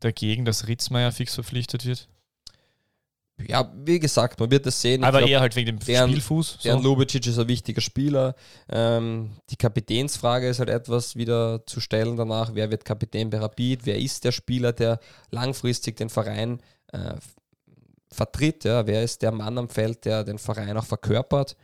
S3: dagegen, dass Ritzmeier fix verpflichtet wird.
S1: Ja, wie gesagt, man wird das sehen.
S3: Aber glaub, eher halt wegen dem deren, Spielfuß.
S1: So. Deren Lubicic ist ein wichtiger Spieler. Ähm, die Kapitänsfrage ist halt etwas wieder zu stellen danach. Wer wird Kapitän bei Rapid? Wer ist der Spieler, der langfristig den Verein äh, vertritt. Ja? Wer ist der Mann am Feld, der den Verein auch verkörpert?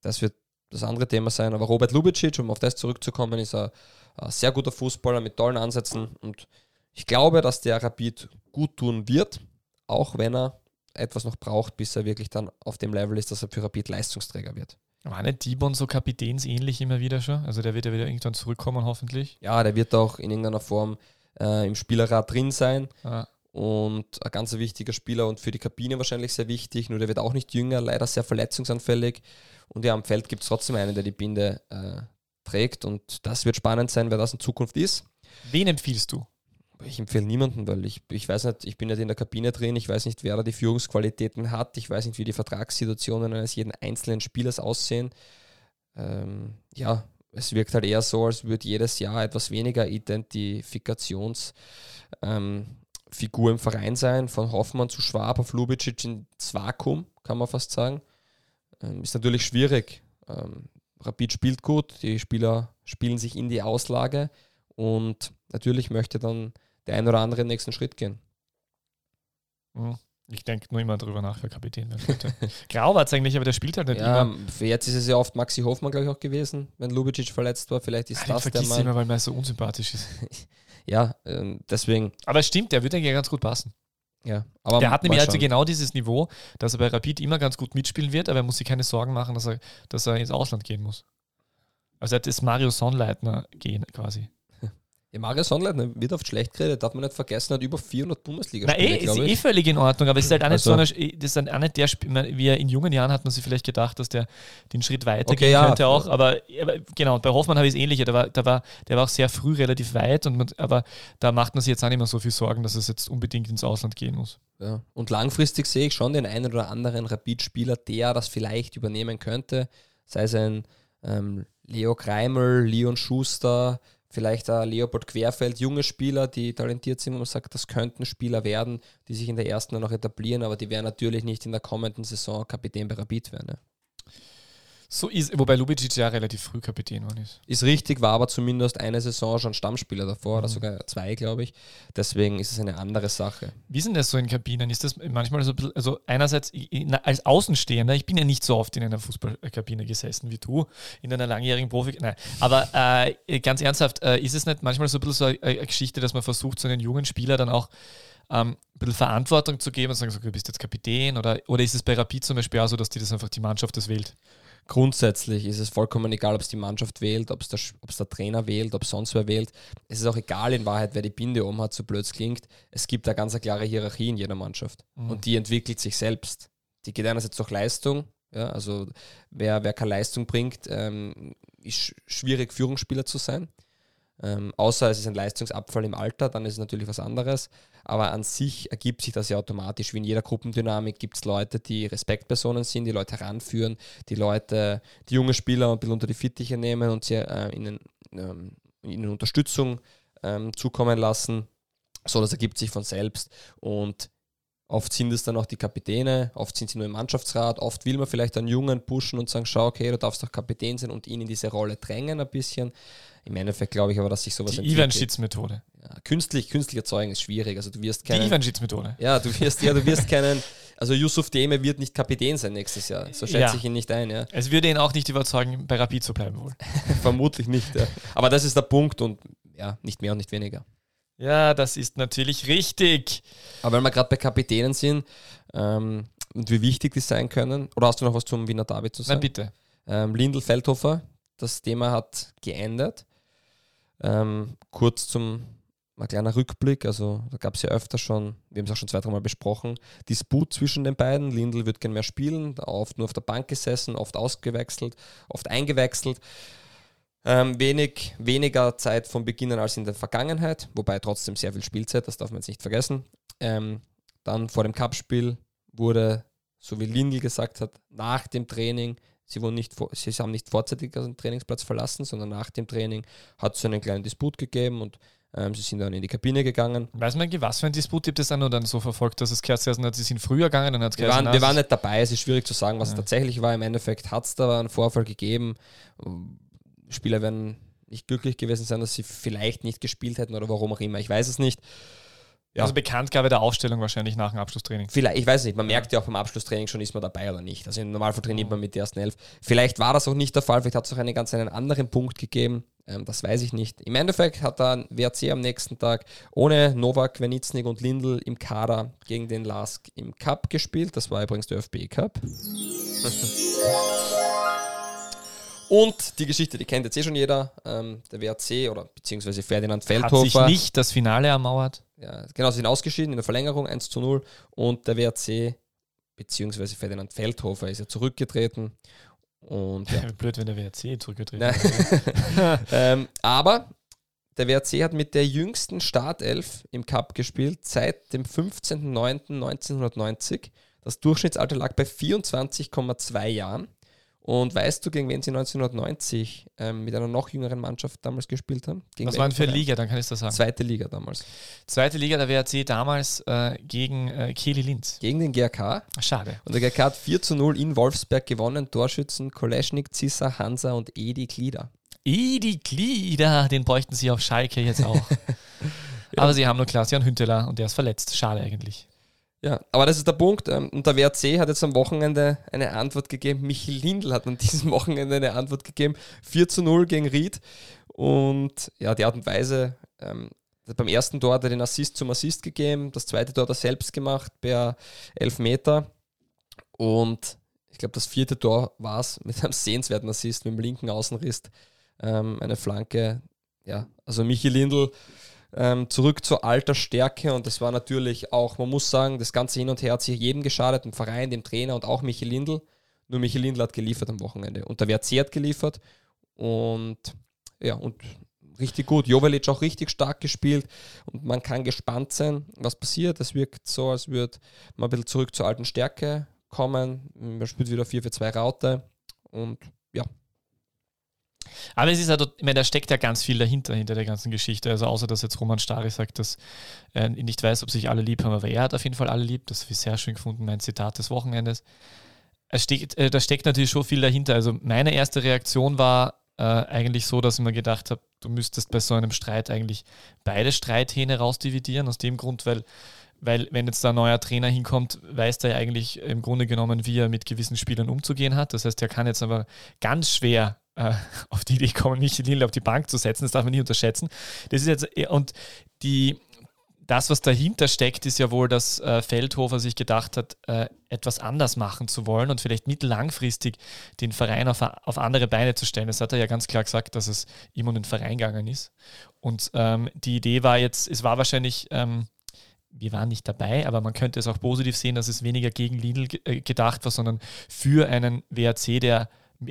S1: Das wird das andere Thema sein. Aber Robert Lubicic, um auf das zurückzukommen, ist ein, ein sehr guter Fußballer mit tollen Ansätzen und ich glaube, dass der Rapid gut tun wird, auch wenn er etwas noch braucht, bis er wirklich dann auf dem Level ist, dass er für Rapid Leistungsträger wird.
S3: War nicht Dibon so kapitänsähnlich immer wieder schon? Also der wird ja wieder irgendwann zurückkommen, hoffentlich.
S1: Ja, der wird auch in irgendeiner Form äh, im Spielerrat drin sein.
S3: Ah
S1: und ein ganz wichtiger Spieler und für die Kabine wahrscheinlich sehr wichtig. Nur der wird auch nicht jünger, leider sehr verletzungsanfällig. Und ja, am Feld gibt es trotzdem einen, der die Binde äh, trägt und das wird spannend sein, wer das in Zukunft ist.
S3: Wen empfiehlst du?
S1: Ich empfehle niemanden, weil ich, ich weiß nicht, ich bin nicht in der Kabine drin, ich weiß nicht, wer da die Führungsqualitäten hat, ich weiß nicht, wie die Vertragssituationen eines jeden einzelnen Spielers aussehen. Ähm, ja, es wirkt halt eher so, als würde jedes Jahr etwas weniger Identifikationsfigur ähm, im Verein sein, von Hoffmann zu Schwab auf Lubicic ins Vakuum, kann man fast sagen. Ähm, ist natürlich schwierig. Ähm, Rapid spielt gut, die Spieler spielen sich in die Auslage und natürlich möchte dann der ein oder andere den nächsten Schritt gehen.
S3: Hm. Ich denke nur immer darüber nach, wer Kapitän werden könnte. [LAUGHS] Grau war es eigentlich, aber der spielt halt nicht
S1: ja,
S3: immer.
S1: Jetzt ist es ja oft Maxi Hofmann, glaube ich, auch gewesen, wenn Lubicic verletzt war. Vielleicht ist
S3: ah,
S1: das
S3: der Mann. immer, weil er so unsympathisch ist. [LAUGHS]
S1: ja, ähm, deswegen.
S3: Aber es stimmt, der würde eigentlich ganz gut passen.
S1: Ja, aber
S3: der hat nämlich also genau dieses Niveau, dass er bei Rapid immer ganz gut mitspielen wird, aber er muss sich keine Sorgen machen, dass er, dass er ins Ausland gehen muss. Also er hat das Mario Sonnleitner gehen quasi.
S1: Ja, Mario Sonnleitner wird oft schlecht geredet, darf man nicht vergessen, hat über 400 Bundesliga-Spiele,
S3: eh, ist eh völlig in Ordnung, aber es ist halt auch nicht also. so eine, das ist auch nicht der Spiel, wie er in jungen Jahren hat man sich vielleicht gedacht, dass der den Schritt weiter okay, gehen ja, könnte auch, aber, aber, genau, bei Hoffmann habe ich es ähnlich, der war, der, war, der war auch sehr früh relativ weit, und man, aber da macht man sich jetzt auch nicht mehr so viel Sorgen, dass es jetzt unbedingt ins Ausland gehen muss.
S1: Ja. Und langfristig sehe ich schon den einen oder anderen Rapid-Spieler, der das vielleicht übernehmen könnte, sei es ein ähm, Leo Kreimel, Leon Schuster, vielleicht ein Leopold Querfeld, junge Spieler, die talentiert sind, wo man sagt, das könnten Spieler werden, die sich in der ersten noch etablieren, aber die werden natürlich nicht in der kommenden Saison Kapitän bei Rapid werden. Ne?
S3: So ist, wobei Lubicic ja relativ früh Kapitän war. Ist.
S1: ist richtig, war aber zumindest eine Saison schon Stammspieler davor, mhm. oder sogar zwei, glaube ich. Deswegen ist es eine andere Sache.
S3: Wie sind das so in Kabinen? Ist das manchmal so, also einerseits als Außenstehender, ich bin ja nicht so oft in einer Fußballkabine gesessen wie du, in einer langjährigen Profi, nein, aber äh, ganz ernsthaft, äh, ist es nicht manchmal so ein bisschen so eine, eine Geschichte, dass man versucht, so einen jungen Spieler dann auch ähm, ein bisschen Verantwortung zu geben und sagen, so, du bist jetzt Kapitän oder, oder ist es bei Rapid zum Beispiel auch so, dass die das einfach die Mannschaft das wählt?
S1: Grundsätzlich ist es vollkommen egal, ob es die Mannschaft wählt, ob es der, der Trainer wählt, ob sonst wer wählt. Es ist auch egal in Wahrheit, wer die Binde um hat, so blöd es klingt. Es gibt eine ganz klare Hierarchie in jeder Mannschaft. Mhm. Und die entwickelt sich selbst. Die geht einerseits durch Leistung. Ja, also wer, wer keine Leistung bringt, ähm, ist schwierig, Führungsspieler zu sein. Ähm, außer es ist ein Leistungsabfall im Alter, dann ist es natürlich was anderes. Aber an sich ergibt sich das ja automatisch. Wie in jeder Gruppendynamik gibt es Leute, die Respektpersonen sind, die Leute heranführen, die Leute, die junge Spieler ein bisschen unter die Fittiche nehmen und sie äh, ihnen, ähm, ihnen Unterstützung ähm, zukommen lassen. So, das ergibt sich von selbst. Und Oft sind es dann auch die Kapitäne, oft sind sie nur im Mannschaftsrat, oft will man vielleicht einen Jungen pushen und sagen, schau, okay, du darfst doch Kapitän sein und ihn in diese Rolle drängen ein bisschen. Im Endeffekt glaube ich aber, dass sich sowas
S3: Die Ivan-Schitz-Methode.
S1: Ja, künstlich, künstlich erzeugen ist schwierig. Also du wirst keinen,
S3: Die Ivan-Schitz-Methode.
S1: Ja, du wirst, ja, du wirst [LAUGHS] keinen, also Yusuf Deme wird nicht Kapitän sein nächstes Jahr. So schätze ja. ich ihn nicht ein, ja.
S3: Es würde ihn auch nicht überzeugen, bei Rapid zu bleiben wohl. [LAUGHS]
S1: Vermutlich nicht, ja. Aber das ist der Punkt und ja, nicht mehr und nicht weniger.
S3: Ja, das ist natürlich richtig.
S1: Aber wenn wir gerade bei Kapitänen sind ähm, und wie wichtig die sein können, oder hast du noch was zum Wiener David zu sagen?
S3: Nein, bitte.
S1: Ähm, Lindl Feldhofer, das Thema hat geändert. Ähm, kurz zum ein kleiner Rückblick, also da gab es ja öfter schon, wir haben es auch schon zwei, dreimal besprochen, Disput zwischen den beiden. Lindl wird gerne mehr spielen, oft nur auf der Bank gesessen, oft ausgewechselt, oft eingewechselt. Ähm, wenig, weniger Zeit von Beginn als in der Vergangenheit, wobei trotzdem sehr viel Spielzeit, das darf man jetzt nicht vergessen. Ähm, dann vor dem Cup-Spiel wurde, so wie Lindl gesagt hat, nach dem Training, sie, wurden nicht, sie haben nicht vorzeitig den Trainingsplatz verlassen, sondern nach dem Training hat es einen kleinen Disput gegeben und ähm, sie sind dann in die Kabine gegangen.
S3: Weiß man, was für ein Disput gibt es dann nur dann so verfolgt, dass es geheißen hat, sie sind früher gegangen? Dann
S1: wir, waren, wir waren nicht dabei, es ist schwierig zu sagen, was ja. tatsächlich war. Im Endeffekt hat es da einen Vorfall gegeben, Spieler werden nicht glücklich gewesen sein, dass sie vielleicht nicht gespielt hätten oder warum auch immer. Ich weiß es nicht.
S3: Ja. Also Bekanntgabe der Aufstellung wahrscheinlich nach dem Abschlusstraining.
S1: Vielleicht, ich weiß nicht, man merkt ja auch beim Abschlusstraining schon, ist man dabei oder nicht. Also im Normalfall trainiert man mit der ersten Elf. Vielleicht war das auch nicht der Fall, vielleicht hat es auch einen ganz einen anderen Punkt gegeben. Ähm, das weiß ich nicht. Im Endeffekt hat dann WRC am nächsten Tag ohne Novak, Weniznik und Lindl im Kader gegen den Lask im Cup gespielt. Das war übrigens der ÖFB Cup. [LAUGHS] Und die Geschichte, die kennt jetzt eh schon jeder, ähm, der WRC oder beziehungsweise Ferdinand Feldhofer. Hat
S3: sich nicht das Finale ermauert?
S1: Ja, genau, sie sind ausgeschieden in der Verlängerung 1 zu 0 und der WRC beziehungsweise Ferdinand Feldhofer ist ja zurückgetreten Und ja.
S3: Blöd, wenn der WRC zurückgetreten
S1: Nein. [LAUGHS] ähm, aber der WRC hat mit der jüngsten Startelf im Cup gespielt seit dem 15.09.1990. Das Durchschnittsalter lag bei 24,2 Jahren. Und weißt du, gegen wen sie 1990 ähm, mit einer noch jüngeren Mannschaft damals gespielt haben? Gegen
S3: Was war denn für eine Liga, dann kann ich das sagen.
S1: Verein? Zweite Liga damals.
S3: Zweite Liga der WRC damals äh, gegen äh, Kehli Linz.
S1: Gegen den GRK.
S3: Schade.
S1: Und der GRK hat 4 zu 0 in Wolfsberg gewonnen. Torschützen Koleschnik, Zissa, Hansa und Edi Klieder.
S3: Edi Glieder, den bräuchten sie auf Schalke jetzt auch. [LAUGHS] Aber sie haben nur Klaas-Jan Hünteler und der ist verletzt. Schade eigentlich.
S1: Ja, aber das ist der Punkt. ähm, Und der WRC hat jetzt am Wochenende eine Antwort gegeben. Michel Lindl hat an [LAUGHS] diesem Wochenende eine Antwort gegeben. 4 zu 0 gegen Ried. Und ja, die Art und Weise, ähm, beim ersten Tor hat er den Assist zum Assist gegeben. Das zweite Tor hat er selbst gemacht per Elfmeter. Und ich glaube, das vierte Tor war es mit einem sehenswerten Assist mit dem linken Außenriss. Ähm, eine Flanke. Ja, also Michel Lindl ähm, zurück zur alter Stärke und das war natürlich auch, man muss sagen, das ganze Hin und Her hat sich jedem geschadet, dem Verein, dem Trainer und auch Michel Lindl. Nur Michel Lindl hat geliefert am Wochenende und der WRC hat geliefert und ja, und richtig gut. Jovelic auch richtig stark gespielt und man kann gespannt sein, was passiert. Es wirkt so, als würde man ein bisschen zurück zur alten Stärke kommen. Man spielt wieder 4 für 2 Raute und ja,
S3: Aber es ist halt, ich meine, da steckt ja ganz viel dahinter, hinter der ganzen Geschichte. Also außer, dass jetzt Roman Stari sagt, dass er nicht weiß, ob sich alle lieb haben, aber er hat auf jeden Fall alle lieb. Das habe ich sehr schön gefunden, mein Zitat des Wochenendes. Es steckt, äh, da steckt natürlich schon viel dahinter. Also meine erste Reaktion war äh, eigentlich so, dass ich mir gedacht habe, du müsstest bei so einem Streit eigentlich beide Streithähne rausdividieren, aus dem Grund, weil weil wenn jetzt da ein neuer Trainer hinkommt, weiß er ja eigentlich im Grunde genommen, wie er mit gewissen Spielern umzugehen hat. Das heißt, er kann jetzt aber ganz schwer äh, [LAUGHS] auf die Idee kommen, Michael Lindl auf die Bank zu setzen. Das darf man nicht unterschätzen. Das ist jetzt, und die, das, was dahinter steckt, ist ja wohl, dass äh, Feldhofer sich gedacht hat, äh, etwas anders machen zu wollen und vielleicht mittellangfristig den Verein auf, auf andere Beine zu stellen. Das hat er ja ganz klar gesagt, dass es ihm um den Verein gegangen ist. Und ähm, die Idee war jetzt, es war wahrscheinlich, ähm, wir waren nicht dabei, aber man könnte es auch positiv sehen, dass es weniger gegen Lidl äh, gedacht war, sondern für einen WRC, der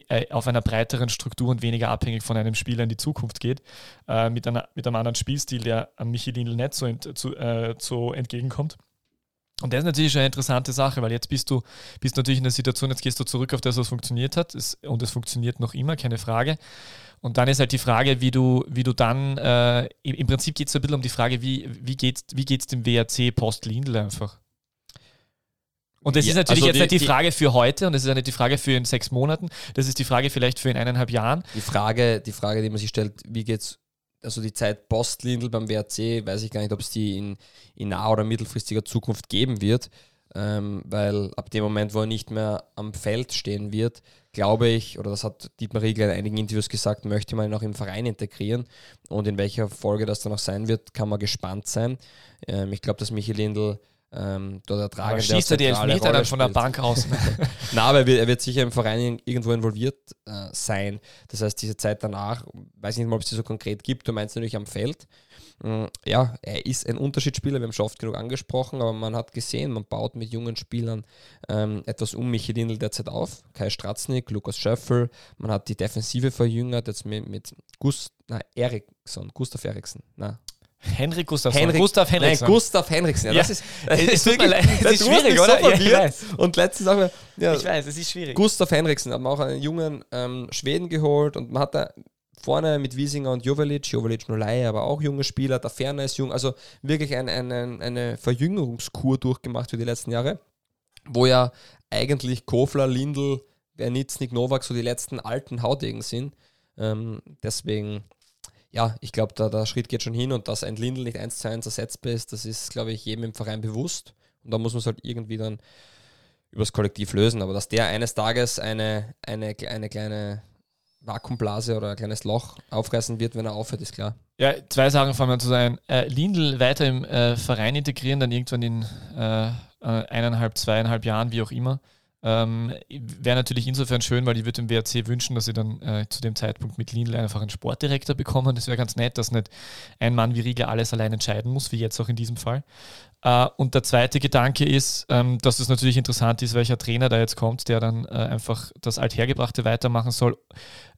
S3: äh, auf einer breiteren Struktur und weniger abhängig von einem Spieler in die Zukunft geht, äh, mit, einer, mit einem anderen Spielstil, der Michelin nicht so, ent, zu, äh, so entgegenkommt. Und das ist natürlich eine interessante Sache, weil jetzt bist du bist natürlich in der Situation, jetzt gehst du zurück auf das, was funktioniert hat es, und es funktioniert noch immer, keine Frage. Und dann ist halt die Frage, wie du, wie du dann, äh, im, Prinzip geht es ein bisschen um die Frage, wie, wie geht es wie geht's dem WRC post-Lindl einfach? Und das ja, ist natürlich also jetzt die, nicht die Frage für heute und das ist ja nicht die Frage für in sechs Monaten, das ist die Frage vielleicht für in eineinhalb Jahren.
S1: Die Frage, die Frage, die man sich stellt, wie geht's, also die Zeit post-Lindl beim WRC, weiß ich gar nicht, ob es die in, in nah- oder mittelfristiger Zukunft geben wird, ähm, weil ab dem Moment, wo er nicht mehr am Feld stehen wird, glaube ich, oder das hat Dietmar Riegler in einigen Interviews gesagt, möchte man ihn auch im Verein integrieren. Und in welcher Folge das dann auch sein wird, kann man gespannt sein. Ähm, ich glaube, dass Michael Lindl ähm, dort ertragen.
S3: Aber schießt er die Elfmeter Rolle dann von der Bank aus? [LAUGHS]
S1: Na, aber er wird, er wird, sicher im Verein irgendwo involviert äh, sein. Das heißt, diese Zeit danach, weiß nicht mal, ob es die so konkret gibt, du meinst natürlich am Feld. Mm, ja, er ist ein Unterschiedsspieler, wir haben schon oft genug angesprochen, aber man hat gesehen, man baut mit jungen Spielern ähm, etwas um Michi Lindl derzeit auf. Kai Stratznik, Lukas Schöffel, man hat die Defensive verjüngert, jetzt mit, mit Gust, na, Eriksson, Gustav Eriksson, na,
S3: Henrik Gustafsson.
S1: Henrik,
S3: Gustav
S1: Henriksen. Nein, Gustav Henriksen. Ja,
S3: ja.
S1: Das ist, [LAUGHS] das
S3: es
S1: ist
S3: wirklich, leid, es ist schwierig, so oder?
S1: Ja, und letztens auch, ja,
S3: ich weiß, es ist schwierig.
S1: Gustav Henriksen hat man auch einen jungen ähm, Schweden geholt und man hat da vorne mit Wiesinger und Jovelic, Jovelic nur Laie, aber auch junge Spieler, der Ferner ist jung, also wirklich ein, ein, ein, eine Verjüngerungskur durchgemacht für die letzten Jahre, wo ja eigentlich Kofler, Lindl, Wernitznik, Novak so die letzten alten Haudegen sind. Ähm, deswegen ja, ich glaube, da der Schritt geht schon hin und dass ein Lindl nicht eins zu eins ersetzbar ist, das ist, glaube ich, jedem im Verein bewusst. Und da muss man es halt irgendwie dann übers Kollektiv lösen. Aber dass der eines Tages eine, eine, eine kleine Vakuumblase oder ein kleines Loch aufreißen wird, wenn er aufhört, ist klar.
S3: Ja, zwei Sachen fangen zu sein. Äh, Lindl weiter im äh, Verein integrieren, dann irgendwann in äh, äh eineinhalb, zweieinhalb Jahren, wie auch immer. Ähm, Wäre natürlich insofern schön, weil ich würde dem WRC wünschen, dass sie dann äh, zu dem Zeitpunkt mit Lindl einfach einen Sportdirektor bekommen. Das wäre ganz nett, dass nicht ein Mann wie Riegler alles allein entscheiden muss, wie jetzt auch in diesem Fall. Äh, und der zweite Gedanke ist, ähm, dass es natürlich interessant ist, welcher Trainer da jetzt kommt, der dann äh, einfach das Althergebrachte weitermachen soll.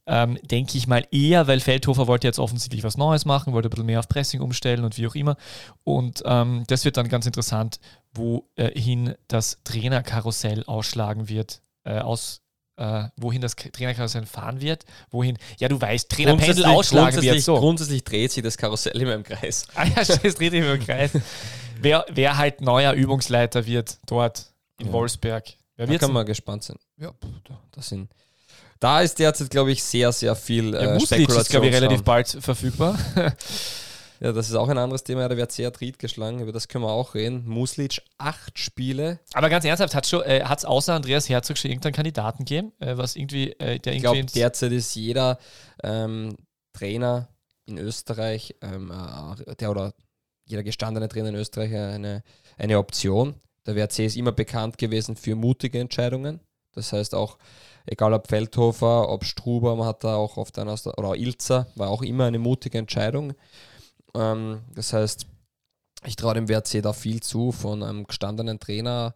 S3: Ähm, denke ich mal eher, weil Feldhofer wollte jetzt offensichtlich was Neues machen, wollte ein bisschen mehr auf Pressing umstellen und wie auch immer. Und ähm, das wird dann ganz interessant, wohin äh, das Trainerkarussell ausschlagen wird, aus, äh, wohin das Trainerkarussell fahren wird, wohin, ja du weißt, Trainerpendel ausschlagen
S1: grundsätzlich,
S3: wird. So.
S1: Grundsätzlich dreht sich das Karussell immer im Kreis.
S3: Ah ja, [LAUGHS] es dreht sich immer im Kreis. Wer, wer halt neuer Übungsleiter wird dort in
S1: Ja.
S3: Wolfsberg. Wer
S1: Da kann man gespannt sein. Ja, das sind, da ist derzeit, glaube ich, sehr, sehr viel
S3: ja,
S1: äh,
S3: Muslic ist, glaube ich, relativ bald verfügbar. [LAUGHS]
S1: Ja, das ist auch ein anderes Thema. Da wird sehr Tritt geschlagen. Über das können wir auch reden. Muslic, acht Spiele.
S3: Aber ganz ernsthaft, hat es außer Andreas Herzog schon irgendeinen Kandidaten gegeben, äh, was irgendwie, äh, der
S1: Ich glaube, derzeit ist jeder ähm, Trainer in Österreich, ähm, äh, der oder jeder gestandene Trainer in Österreich eine, eine Option. Der WRC ist immer bekannt gewesen für mutige Entscheidungen. Das heißt auch, egal ob Feldhofer, ob Struber, man hat da auch oft einen aus der, oder Ilzer, war auch immer eine mutige Entscheidung. Ähm, das heißt, ich traue dem WRC da viel zu, von einem gestandenen Trainer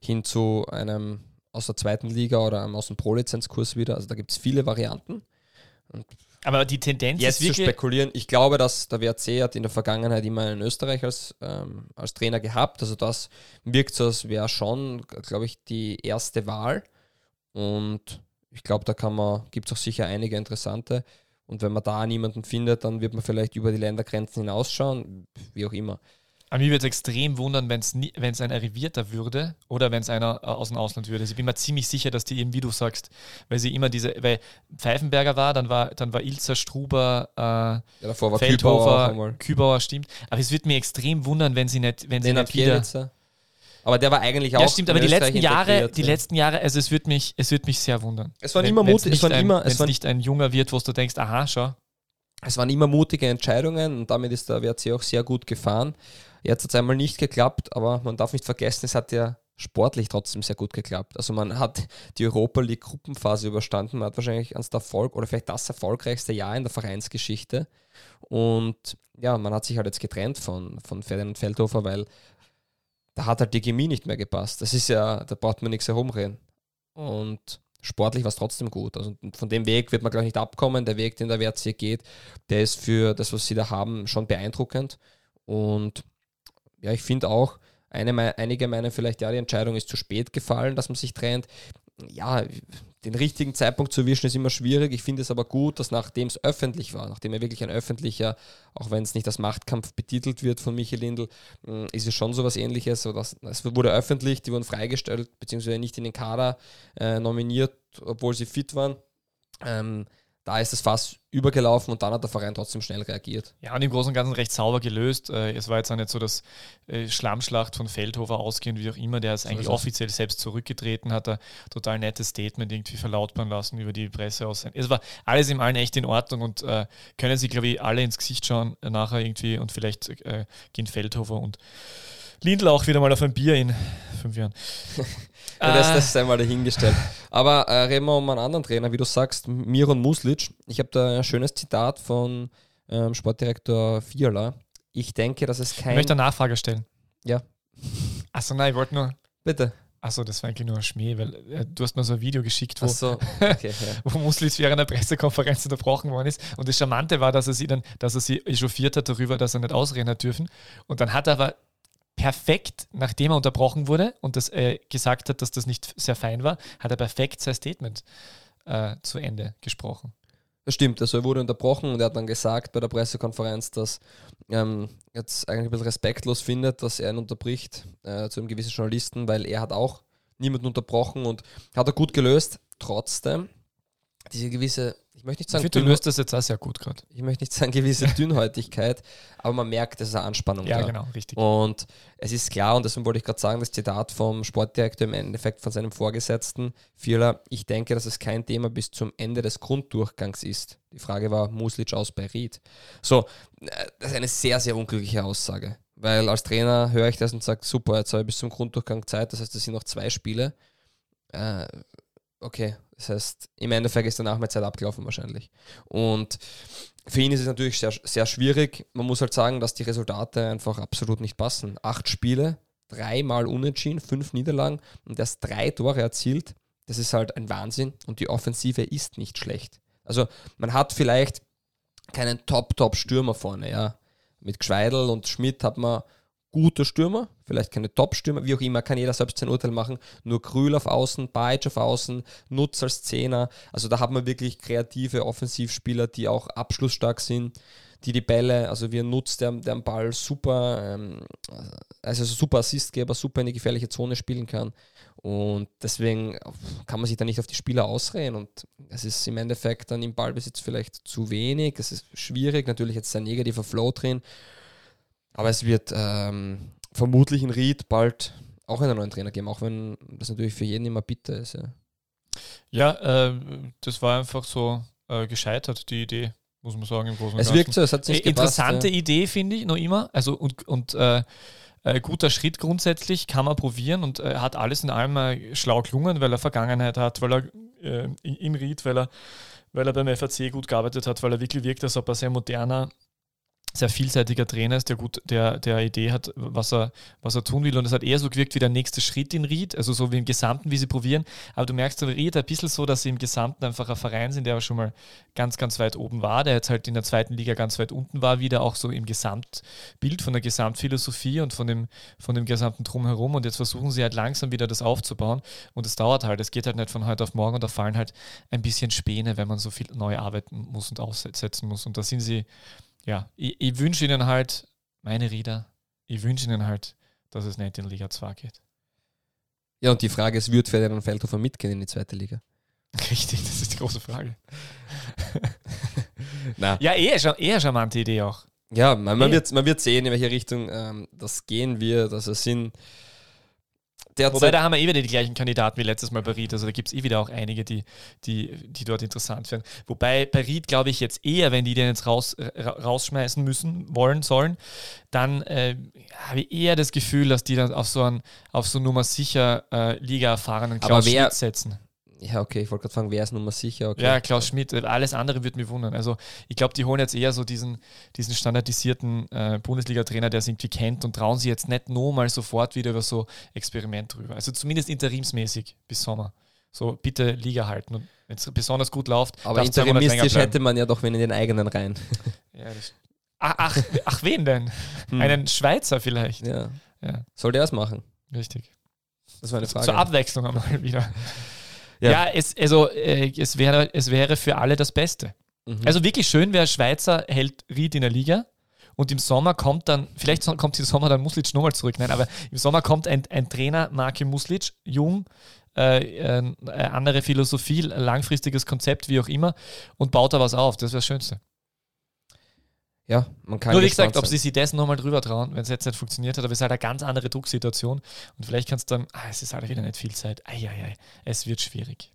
S1: hin zu einem aus der zweiten Liga oder einem aus dem Pro-Lizenzkurs wieder. Also da gibt es viele Varianten.
S3: Aber die Tendenz
S1: Jetzt zu spekulieren, ich glaube, dass der WRC hat in der Vergangenheit immer einen Österreich als, ähm, als Trainer gehabt. Also das wirkt so, als wäre schon, glaube ich, die erste Wahl. Und ich glaube, da kann man, gibt es auch sicher einige interessante. Und wenn man da niemanden findet, dann wird man vielleicht über die Ländergrenzen hinausschauen, wie auch immer.
S3: An mir wird es extrem wundern, wenn es ein Arrivierter würde oder wenn es einer äh, aus dem Ausland würde. Also ich bin mir ziemlich sicher, dass die eben, wie du sagst, weil sie immer diese, weil Pfeifenberger war, dann war, dann war Ilzer, Struber, äh,
S1: Ja, davor war Kübauer
S3: Feldhofer,
S1: einmal.
S3: Kübauer, stimmt. Aber es wird mir extrem wundern, wenn sie nicht, wenn sie nicht wieder.
S1: Aber der war eigentlich auch.
S3: Ja, stimmt, aber die letzten Jahre,
S1: integriert,
S3: die letzten Jahre, also es wird mich, es wird mich sehr wundern.
S1: Es waren
S3: Wenn-
S1: immer mutig, es waren
S3: ein,
S1: immer, es waren,
S3: nicht ein junger wird, wo du denkst, aha, schau.
S1: es waren immer mutige Entscheidungen und damit ist der WRC auch sehr gut gefahren. Jetzt hat es einmal nicht geklappt, aber man darf nicht vergessen, es hat ja sportlich trotzdem sehr gut geklappt. Also man hat die Europa League Gruppenphase überstanden, man hat wahrscheinlich ans Erfolg oder vielleicht das erfolgreichste Jahr in der Vereinsgeschichte. Und ja, man hat sich halt jetzt getrennt von, von Ferdinand Feldhofer, weil da hat halt die Chemie nicht mehr gepasst. Das ist ja, da braucht man nichts herumreden. Und sportlich war es trotzdem gut. Also von dem Weg wird man, glaube ich, nicht abkommen. Der Weg, den der WRC geht, der ist für das, was sie da haben, schon beeindruckend. Und ja, ich finde auch, eine, einige meinen vielleicht, ja, die Entscheidung ist zu spät gefallen, dass man sich trennt. Ja, den richtigen Zeitpunkt zu erwischen ist immer schwierig. Ich finde es aber gut, dass nachdem es öffentlich war, nachdem er wirklich ein öffentlicher, auch wenn es nicht als Machtkampf betitelt wird von Michael Lindl, mh, ist es schon ähnliches. So dass, es wurde öffentlich, die wurden freigestellt, beziehungsweise nicht in den Kader äh, nominiert, obwohl sie fit waren. Ähm, da ist das Fass übergelaufen und dann hat der Verein trotzdem schnell reagiert.
S3: Ja, und im Großen und Ganzen recht sauber gelöst. Äh, Es war jetzt auch nicht so, dass äh, Schlammschlacht von Feldhofer ausgehend, wie auch immer, der ist eigentlich
S1: ist es.
S3: offiziell selbst zurückgetreten, hat er total nettes Statement irgendwie verlautbaren lassen über die Presse aus. Es war alles im Allen echt in Ordnung und äh, können sie, glaube ich, alle ins Gesicht schauen äh, nachher irgendwie und vielleicht äh, gehen Feldhofer und Lindl auch wieder mal auf ein Bier in fünf Jahren. [LAUGHS]
S1: Ja, das,
S3: Äh,
S1: das ist einmal dahingestellt. Aber äh, reden wir um einen anderen Trainer, wie du sagst, Miron Muslic. Ich habe da ein schönes Zitat von ähm, Sportdirektor Fiala. Ich denke, dass es
S3: ich
S1: kein.
S3: möchte eine Nachfrage stellen.
S1: Ja.
S3: Achso, nein, ich wollte nur.
S1: Bitte.
S3: Achso, das war eigentlich nur ein Schmäh, weil äh, du hast mir so ein Video geschickt, wo,
S1: Achso, okay. Ja. [LAUGHS]
S3: wo Muslis während der Pressekonferenz unterbrochen worden ist. Und das Charmante war, dass er sie dann, dass er sie echauffiert hat darüber, dass er nicht ausreden hat dürfen. Und dann hat er aber perfekt, nachdem er unterbrochen wurde und das äh, gesagt hat, dass das nicht sehr fein war, hat er perfekt sein Statement äh, zu Ende gesprochen.
S1: Das stimmt, also er wurde unterbrochen und er hat dann gesagt bei der Pressekonferenz, dass ähm, jetzt eigentlich ein bisschen respektlos findet, dass er ihn unterbricht äh, zu einem gewissen Journalisten, weil er hat auch niemanden unterbrochen und hat er gut gelöst. Trotzdem, diese gewisse, ich möchte nicht
S3: Ich
S1: sagen,
S3: finde, du
S1: Dünn-
S3: löst das jetzt auch sehr gut gerade.
S1: ich möchte nicht sagen gewisse Dünnhäutigkeit, aber man merkt, es ist eine Anspannung
S3: Ja,
S1: da.
S3: genau, richtig.
S1: Und es ist klar, und deswegen wollte ich gerade sagen, das Zitat vom Sportdirektor im Endeffekt von seinem Vorgesetzten, Vierler, ich denke, dass es kein Thema bis zum Ende des Grunddurchgangs ist. Die Frage war, Muslic aus bei Ried. So, äh, das ist eine sehr, sehr unglückliche Aussage. Weil als Trainer höre ich das und sage, super, jetzt habe ich bis zum Grunddurchgang Zeit, das heißt, das sind noch zwei Spiele. äh, okay, das heißt, im Endeffekt ist danach meine Zeit abgelaufen wahrscheinlich. Und für ihn ist es natürlich sehr, sehr schwierig. Man muss halt sagen, dass die Resultate einfach absolut nicht passen. Acht Spiele, dreimal unentschieden, fünf Niederlagen und erst drei Tore erzielt. Das ist halt ein Wahnsinn und die Offensive ist nicht schlecht. Also man hat vielleicht keinen Top-Top-Stürmer vorne, ja. Mit Gschweidel und Schmidt hat man gute Stürmer, vielleicht keine Top-Stürmer, wie auch immer, kann jeder selbst sein Urteil machen. Nur Krül auf Außen, Bajic auf Außen, Nutz als Zehner. Also da hat man wirklich kreative Offensivspieler, die auch abschlussstark sind, die die Bälle, also ein Nutz, der, der am Ball super, ähm, also super Assistgeber, super in die gefährliche Zone spielen kann. Und deswegen kann man sich da nicht auf die Spieler ausreden. Und es ist im Endeffekt dann im Ballbesitz vielleicht zu wenig. Es ist schwierig. Natürlich jetzt ein negativer Flow drin. Aber es wird ähm, vermutlich in Ried bald auch einen neuen Trainer geben, auch wenn das natürlich für jeden immer bitter ist. Ja,
S3: ja äh, das war einfach so äh, gescheitert, die Idee, muss man sagen, im Großen
S1: und Es wirkt so, es hat sich
S3: äh, Interessante ja. Idee, finde ich, noch immer. Also und, und äh, äh, guter Schritt grundsätzlich, kann man probieren und äh, hat alles in allem schlau gelungen, weil er Vergangenheit hat, weil er äh, in Ried, weil er, weil er beim FAC gut gearbeitet hat, weil er wirklich wirkt, als ob er sehr moderner sehr vielseitiger Trainer ist, der gut, der, der Idee hat, was er, was er tun will. Und es hat eher so gewirkt wie der nächste Schritt in Ried, also so wie im Gesamten, wie sie probieren. Aber du merkst in Ried ein bisschen so, dass sie im Gesamten einfach ein Verein sind, der schon mal ganz, ganz weit oben war, der jetzt halt in der zweiten Liga ganz weit unten war, wieder auch so im Gesamtbild von der Gesamtphilosophie und von dem, von dem gesamten Drumherum. Und jetzt versuchen sie halt langsam wieder das aufzubauen. Und es dauert halt. Es geht halt nicht von heute auf morgen und da fallen halt ein bisschen Späne, wenn man so viel neu arbeiten muss und aussetzen muss. Und da sind sie ja, ich, ich wünsche Ihnen halt, meine Rieder, ich wünsche Ihnen halt, dass es nicht in Liga 2 geht.
S1: Ja, und die Frage ist, wird Ferdinand Feldhofer mitgehen in die zweite Liga? [LAUGHS]
S3: Richtig, das ist die große Frage. [LAUGHS] ja, eher, eher charmante Idee auch.
S1: Ja, man, man, wird, man wird sehen, in welche Richtung ähm, das gehen wird. Also es sind
S3: derzeit. Wobei, da haben wir eh wieder die gleichen Kandidaten wie letztes Mal bei Ried. Also da gibt es eh wieder auch einige, die, die, die dort interessant werden. Wobei bei Ried glaube ich jetzt eher, wenn die den jetzt raus, rausschmeißen müssen, wollen, sollen, dann äh, habe ich eher das Gefühl, dass die dann auf so, ein, auf so Nummer sicher äh, Liga erfahrenen
S1: Klaus wer, setzen. Ja, okay, ich wollte gerade fragen, wer ist Nummer sicher? Okay.
S3: Ja, Klaus Schmidt, alles andere würde mich wundern. Also ich glaube, die holen jetzt eher so diesen, diesen standardisierten äh, Bundesliga-Trainer, der es irgendwie kennt und trauen sie jetzt nicht nur mal sofort wieder über so Experiment drüber. Also zumindest interimsmäßig bis Sommer. So bitte Liga halten und wenn es besonders gut läuft.
S1: Aber interimistisch hätte man ja doch wenn in den eigenen Reihen. [LAUGHS]
S3: Ja, ach, ach, ach, wen denn? [LAUGHS] Hm. Einen Schweizer vielleicht.
S1: Ja. ja. Soll der es machen?
S3: Richtig.
S1: Das war eine Frage.
S3: Zur Abwechslung einmal [LAUGHS] wieder. Ja, ja es, also, äh, es, wäre, es wäre für alle das Beste. Mhm. Also wirklich schön wäre, Schweizer hält Ried in der Liga und im Sommer kommt dann, vielleicht kommt im Sommer dann Muslic nochmal zurück, nein, aber im Sommer kommt ein, ein Trainer, Marke Muslic, jung, äh, äh, andere Philosophie, langfristiges Konzept, wie auch immer, und baut da was auf. Das wäre das Schönste
S1: ja, man kann.
S3: Nur wie gesagt, ob sie sich das nochmal drüber trauen, wenn es jetzt nicht funktioniert hat, aber es ist halt eine ganz andere Drucksituation und vielleicht kannst du dann, ah, es ist halt wieder nicht viel Zeit, eieiei, es wird schwierig.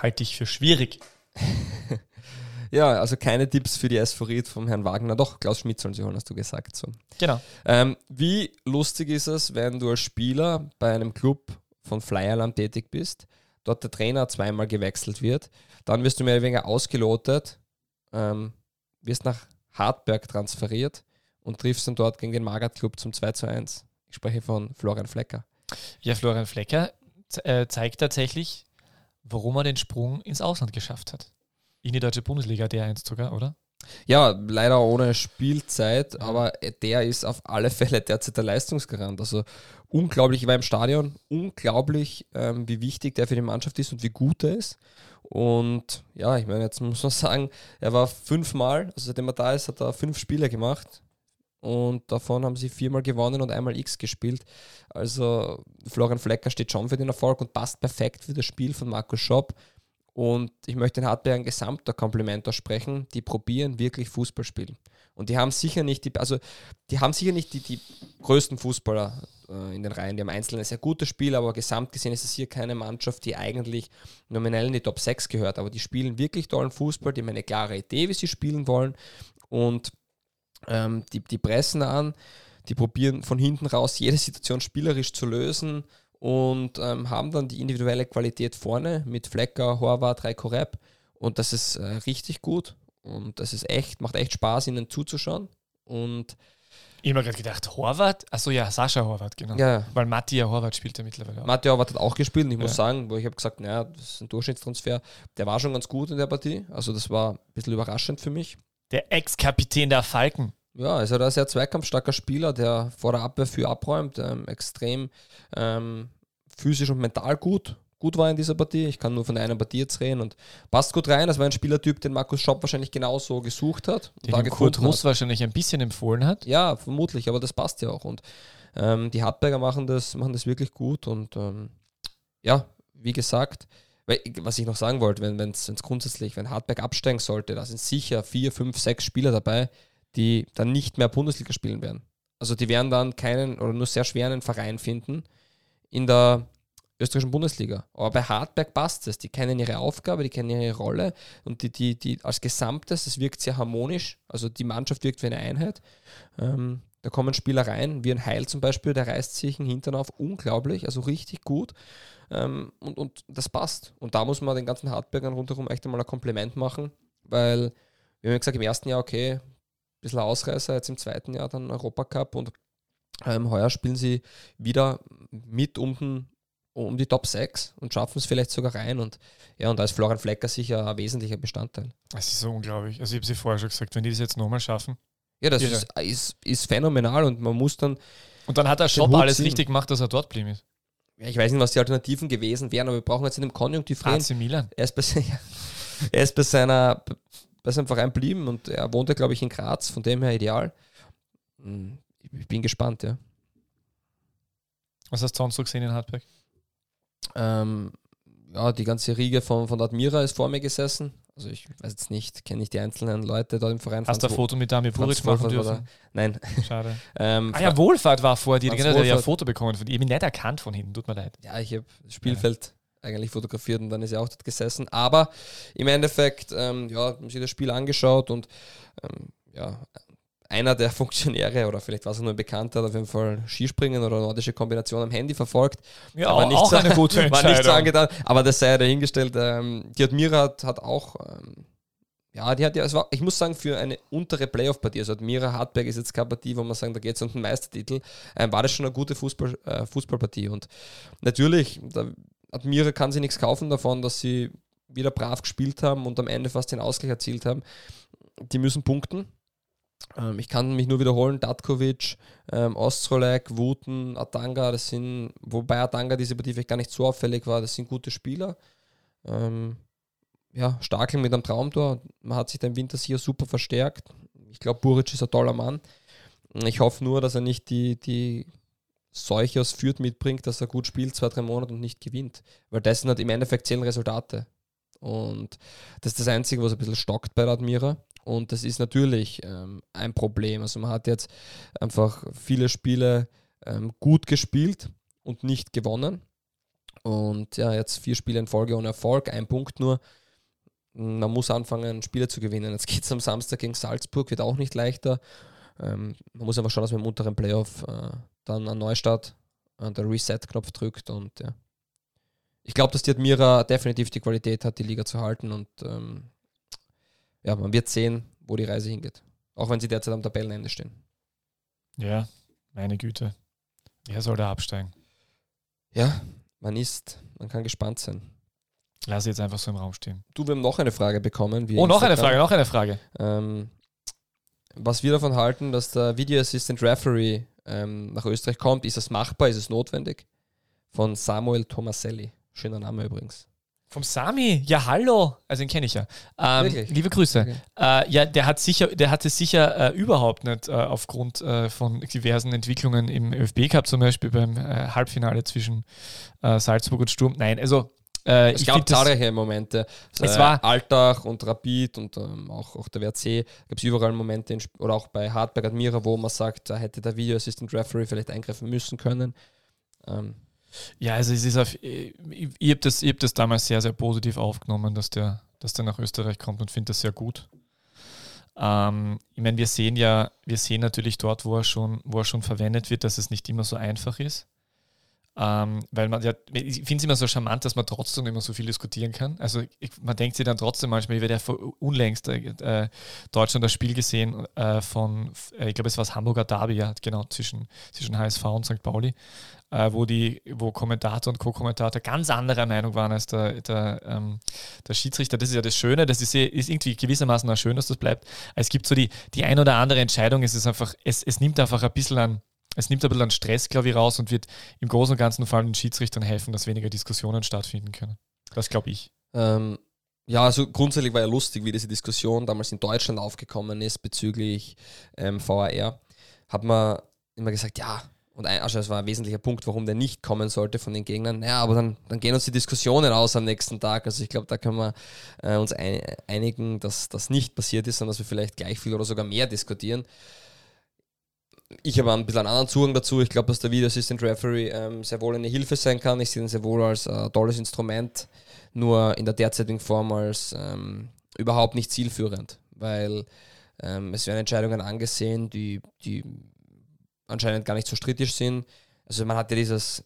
S3: Halte ich für schwierig. [LAUGHS]
S1: ja, also keine Tipps für die Esphorit vom Herrn Wagner. Doch, Klaus Schmidt sollen sie holen, hast du gesagt. So.
S3: Genau.
S1: Ähm, wie lustig ist es, wenn du als Spieler bei einem Club von Flyerland tätig bist, dort der Trainer zweimal gewechselt wird, dann wirst du mehr oder weniger ausgelotet, ähm, wirst nach Hartberg transferiert und triffst dann dort gegen den Magath Club zum 2 zu 1. Ich spreche von Florian Flecker.
S3: Ja, Florian Flecker äh, zeigt tatsächlich, warum er den Sprung ins Ausland geschafft hat. In die deutsche Bundesliga, der einst sogar, oder?
S1: Ja, leider ohne Spielzeit, aber der ist auf alle Fälle derzeit der Leistungsgarant. Also unglaublich, ich war im Stadion, unglaublich, ähm, wie wichtig der für die Mannschaft ist und wie gut er ist. Und ja, ich meine, jetzt muss man [LAUGHS] sagen, er war fünfmal, also seitdem er da ist, hat er fünf Spiele gemacht. Und davon haben sie viermal gewonnen und einmal X gespielt. Also Florian Flecker steht schon für den Erfolg und passt perfekt für das Spiel von Markus Schopp. Und ich möchte den Hartberg ein gesamter Kompliment aussprechen. Die probieren wirklich Fußball spielen. Und die haben sicher nicht die, also die haben sicher nicht die, die größten Fußballer äh, in den Reihen. Die haben einzelne sehr gute Spieler, aber gesamt gesehen ist es hier keine Mannschaft, die eigentlich nominell in die Top 6 gehört. Aber die spielen wirklich tollen Fußball, die haben eine klare Idee, wie sie spielen wollen. Und ähm, die, die pressen an, die probieren von hinten raus jede Situation spielerisch zu lösen und ähm, haben dann die individuelle Qualität vorne mit Flecker, Horvath, Reiko Repp und das ist äh, richtig gut und das ist echt, macht echt Spaß, ihnen zuzuschauen und
S3: ich habe mir gerade gedacht, Horvath? Achso, ja, Sascha Horvath, genau.
S1: ja,
S3: Weil Matthias Horvath spielt ja mittlerweile auch.
S1: Matteo Horvath hat auch gespielt und ich muss
S3: Ja.
S1: sagen, wo ich habe gesagt, naja, das ist ein Durchschnittstransfer, der war schon ganz gut in der Partie, also das war ein bisschen überraschend für mich.
S3: Der Ex-Kapitän der Falken.
S1: Ja, also er ist ein sehr zweikampfstarker Spieler, der vor der Abwehr viel abräumt, ähm, extrem ähm, physisch und mental gut, gut war in dieser Partie. Ich kann nur von der einen Partie jetzt reden und passt gut rein. Das war ein Spielertyp, den Markus Schopp wahrscheinlich genauso gesucht hat. und
S3: Den
S1: da
S3: ihm Kurt Russ wahrscheinlich ein bisschen empfohlen hat.
S1: Ja, vermutlich, aber das passt ja auch. Und ähm, die Hartberger machen das, machen das wirklich gut. Und ähm, ja, wie gesagt, was ich noch sagen wollte, wenn es grundsätzlich, wenn Hartberg absteigen sollte, da sind sicher vier, fünf, sechs Spieler dabei, die dann nicht mehr Bundesliga spielen werden. Also die werden dann keinen oder nur sehr schwer einen Verein finden in der österreichischen Bundesliga. Aber bei Hartberg passt es. Die kennen ihre Aufgabe, die kennen ihre Rolle und die, die, die als Gesamtes, es wirkt sehr harmonisch. Also die Mannschaft wirkt wie eine Einheit. Ähm, da kommen Spieler rein, wie ein Heil zum Beispiel, der reißt sich einen Hintern auf, unglaublich, also richtig gut. Ähm, und, und das passt. Und da muss man den ganzen Hartbergern rundherum echt einmal ein Kompliment machen, weil wir haben gesagt, im ersten Jahr, okay, bisschen Ausreißer, jetzt im zweiten Jahr dann Europacup und ähm, heuer spielen sie wieder mit um, den, um die Top 6 und schaffen es vielleicht sogar rein. Und ja, und da ist Florian Flecker sicher ein wesentlicher Bestandteil.
S3: Das ist so unglaublich. Also ich habe sie vorher schon gesagt, wenn die das jetzt nochmal schaffen.
S1: Ja, das ist, ist, ist phänomenal und man muss dann,
S3: Und dann hat der Shop
S1: Hut
S3: alles
S1: ziehen.
S3: richtig gemacht, dass er dort blieben ist.
S1: ja, ich weiß nicht, was die Alternativen gewesen wären, aber wir brauchen jetzt in dem Konjunktiv reden.
S3: AC Milan.
S1: Er ist bei, [LAUGHS] er ist bei, seiner, bei seinem Verein blieben und er wohnt ja, glaube ich, in Graz, von dem her ideal. Hm, Ich bin gespannt, ja.
S3: Was hast du sonst so gesehen in Hartberg?
S1: Ähm, ja, die ganze Riege von, von Admira ist vor mir gesessen. Also ich weiß jetzt nicht, kenne ich die einzelnen Leute dort im Verein.
S3: Hast du ein Foto mit Dami Buric machen dürfen?
S1: Nein.
S3: Schade. [LAUGHS]
S1: Ähm,
S3: Ah ja, Wohlfahrt war vor dir.
S1: Franz
S3: Genau, der hat ja ein. Foto bekommen von dir. Ich bin nicht erkannt von hinten, tut mir leid.
S1: Ja, ich habe Spielfeld eigentlich fotografiert und dann ist er auch dort gesessen. Aber im Endeffekt, ähm, ja, haben sich das Spiel angeschaut und ähm, ja, einer der [LAUGHS] Funktionäre oder vielleicht war es nur ein Bekannter, hat auf jeden Fall Skispringen oder nordische Kombination am Handy verfolgt.
S3: Ja,
S1: Aber nicht
S3: auch
S1: so-
S3: eine gute [LAUGHS]
S1: War nicht so
S3: Entscheidung.
S1: angetan, aber das sei ja dahingestellt. Ähm, die Admira hat, hat auch, ähm, ja, die hat ja, es war, ich muss sagen, für eine untere Playoff-Partie, also Admira Hartberg ist jetzt keine Partie, wo man sagen, da geht es um den Meistertitel, ähm, war das schon eine gute Fußball, äh, Fußballpartie. Und natürlich, da, Admira kann sich nichts kaufen davon, dass sie wieder brav gespielt haben und am Ende fast den Ausgleich erzielt haben. Die müssen punkten. Ähm, ich kann mich nur wiederholen, Datkovic, ähm, Ostrolek, Wuten, Atanga, das sind, wobei Atanga diese Partie vielleicht gar nicht so auffällig war, das sind gute Spieler. Ähm, ja, Starkel mit einem Traumtor, man hat sich im Winter sicher super verstärkt. Ich glaube, Buric ist ein toller Mann. Ich hoffe nur, dass er nicht die, die Seuche aus Fürth mitbringt, dass er gut spielt, zwei, drei Monate und nicht gewinnt. Weil das sind halt im Endeffekt zählen Resultate. Und das ist das Einzige, was ein bisschen stockt bei der Admira. Und das ist natürlich ähm, ein Problem. Also man hat jetzt einfach viele Spiele ähm, gut gespielt und nicht gewonnen. Und ja, jetzt vier Spiele in Folge ohne Erfolg, ein Punkt nur. Man muss anfangen, Spiele zu gewinnen. Jetzt geht es am Samstag gegen Salzburg, wird auch nicht leichter. Ähm, man muss einfach schauen, dass man im unteren Playoff äh, dann einen Neustart, der Reset-Knopf drückt. Und ja. Ich glaube, dass die Admira definitiv die Qualität hat, die Liga zu halten. Und ähm, ja, man wird sehen, wo die Reise hingeht. Auch wenn sie derzeit am Tabellenende stehen.
S3: Ja, meine Güte. Wer soll da absteigen?
S1: Ja, man ist, man kann gespannt sein.
S3: Lass jetzt einfach so im Raum stehen.
S1: Du, wir haben noch eine Frage bekommen.
S3: Oh, noch eine. Frage, noch eine Frage.
S1: Ähm, was wir davon halten, dass der Video Assistant Referee ähm, nach Österreich kommt, ist es machbar, ist es notwendig? Von Samuel Tomaselli. Schöner Name übrigens.
S3: Vom Sami, ja hallo, also den kenne ich ja. Ähm, liebe Grüße.
S1: Okay.
S3: Äh, ja, der hat sicher, der hat es sicher äh, überhaupt nicht äh, aufgrund äh, von diversen Entwicklungen im ÖFB Cup zum Beispiel beim äh, Halbfinale zwischen äh, Salzburg und Sturm. Nein, also äh,
S1: Es
S3: ich
S1: gab zahlreiche Momente.
S3: Es
S1: Äh,
S3: war-
S1: Altach und Rapid und ähm, auch, auch der WRC. Gab es überall Momente, in, oder auch bei Hartberg Admira, wo man sagt, da hätte der Video Assistant Referee vielleicht eingreifen müssen können. Ähm,
S3: ja, also es ist auf, ich, ich habe das, ich hab das damals sehr, sehr positiv aufgenommen, dass der, dass der nach Österreich kommt und finde das sehr gut. Ähm, ich meine, wir sehen ja, wir sehen natürlich dort, wo er schon, wo er schon verwendet wird, dass es nicht immer so einfach ist. Ähm, weil man ja, ich finde es immer so charmant, dass man trotzdem immer so viel diskutieren kann. Also ich, man denkt sich dann trotzdem manchmal, ich werde ja vor unlängst äh, Deutschland das Spiel gesehen äh, von, äh, ich glaube es war das Hamburger Derby, ja, genau, zwischen, zwischen HSV und St. Pauli, äh, wo die, wo Kommentator und Co-Kommentator ganz anderer Meinung waren als der, der, ähm, der Schiedsrichter. Das ist ja das Schöne, das ist, ist irgendwie gewissermaßen auch schön, dass das bleibt. Es gibt so die, die ein oder andere Entscheidung, es ist einfach, es, es nimmt einfach ein bisschen an es nimmt ein bisschen an Stress, glaube ich, raus und wird im Großen und Ganzen vor allem den Schiedsrichtern helfen, dass weniger Diskussionen stattfinden können. Das glaube ich.
S1: Ähm, ja, also grundsätzlich war ja lustig, wie diese Diskussion damals in Deutschland aufgekommen ist bezüglich ähm, VAR. Hat man immer gesagt, ja, und ein, also das war ein wesentlicher Punkt, warum der nicht kommen sollte von den Gegnern. Naja, aber dann, dann gehen uns die Diskussionen aus am nächsten Tag. Also ich glaube, da können wir äh, uns ein, einigen, dass das nicht passiert ist, sondern dass wir vielleicht gleich viel oder sogar mehr diskutieren ich habe ein bisschen einen anderen Zugang dazu. Ich glaube, dass der Video Assistant Referee ähm, sehr wohl eine Hilfe sein kann. Ich sehe ihn sehr wohl als äh, tolles Instrument, nur in der derzeitigen Form als ähm, überhaupt nicht zielführend, weil ähm, es werden Entscheidungen angesehen, die, die anscheinend gar nicht so strittig sind. Also man hat ja dieses,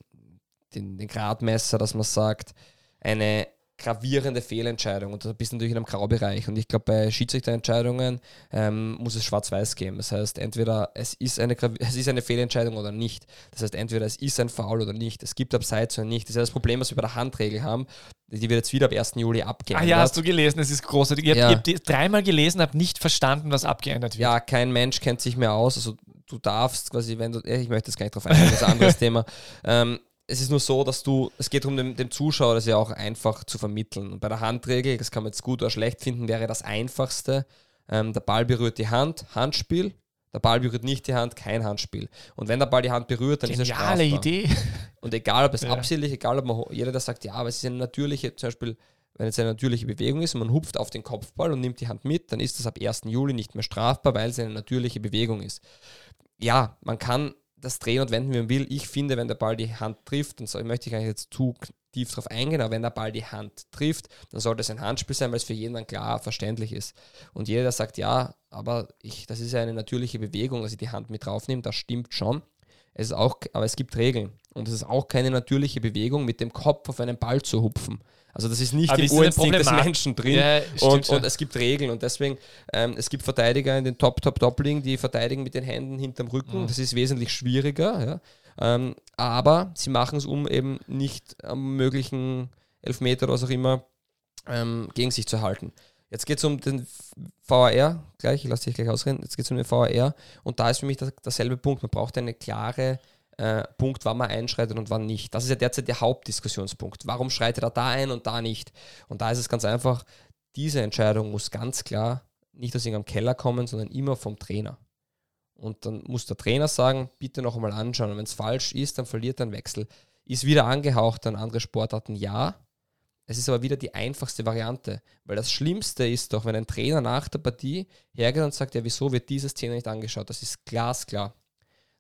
S1: den, den Gradmesser, dass man sagt, eine gravierende Fehlentscheidung und da bist du natürlich in einem Graubereich. Und ich glaube, bei Schiedsrichterentscheidungen ähm, muss es schwarz-weiß geben. Das heißt, entweder es ist, eine, es ist eine Fehlentscheidung oder nicht. Das heißt, entweder es ist ein Foul oder nicht. Es gibt Abseits oder nicht. Das ist ja das Problem, was wir bei der Handregel haben. Die wird jetzt wieder ab 1. Juli abgeändert.
S3: Ah ja, hast du gelesen, es ist großartig. Ich ja. habe dreimal gelesen, habe nicht verstanden, was abgeändert wird.
S1: Ja, kein Mensch kennt sich mehr aus. Also du darfst quasi, wenn du, ich möchte jetzt gar nicht drauf eingehen, das ist ein anderes [LAUGHS] Thema. Ähm, es ist nur so, dass du, es geht darum, dem, dem, Zuschauer das ja auch einfach zu vermitteln. Und bei der Handregel, das kann man jetzt gut oder schlecht finden, wäre das einfachste. Ähm, der Ball berührt die Hand, Handspiel. Der Ball berührt nicht die Hand, kein Handspiel. Und wenn der Ball die Hand berührt, dann Geniale ist er strafbar.
S3: Idee. [LAUGHS]
S1: Und egal, ob es ja. absichtlich, egal, ob man, jeder, der sagt, ja, aber es ist eine natürliche, zum Beispiel, wenn es eine natürliche Bewegung ist und man hupft auf den Kopfball und nimmt die Hand mit, dann ist das ab 1. Juli nicht mehr strafbar, weil es eine natürliche Bewegung ist. Ja, man kann das drehen und wenden, wie man will. Ich finde, wenn der Ball die Hand trifft, und so möchte ich nicht jetzt zu tief drauf eingehen, aber wenn der Ball die Hand trifft, dann sollte es ein Handspiel sein, weil es für jeden dann klar verständlich ist. Und jeder, der sagt, ja, aber ich, das ist ja eine natürliche Bewegung, dass ich die Hand mit draufnehme, das stimmt schon. Es ist auch, aber es gibt Regeln. Und es ist auch keine natürliche Bewegung, mit dem Kopf auf einen Ball zu hupfen. Also das ist nicht aber im Urinstinkt des Menschen drin ja, und, und, es gibt Regeln und deswegen, ähm, es gibt Verteidiger in den Top-Top-Doppling, die verteidigen mit den Händen hinterm Rücken, mhm. das ist wesentlich schwieriger, ja. ähm, aber sie machen es, um eben nicht am möglichen Elfmeter oder was auch immer ähm, gegen sich zu halten. Jetzt geht es um den VAR, gleich, ich lasse dich gleich ausreden, jetzt geht es um den VAR und da ist für mich das, derselbe Punkt, man braucht eine klare äh, Punkt, wann man einschreitet und wann nicht. Das ist ja derzeit der Hauptdiskussionspunkt. Warum schreitet er da ein und da nicht? Und da ist es ganz einfach, diese Entscheidung muss ganz klar nicht aus irgendeinem Keller kommen, sondern immer vom Trainer. Und dann muss der Trainer sagen, bitte noch einmal anschauen. Und wenn es falsch ist, dann verliert er einen Wechsel. Ist wieder angehaucht an andere Sportarten? Ja. Es ist aber wieder die einfachste Variante. Weil das Schlimmste ist doch, wenn ein Trainer nach der Partie hergeht und sagt, ja, wieso wird diese Szene nicht angeschaut? Das ist glasklar.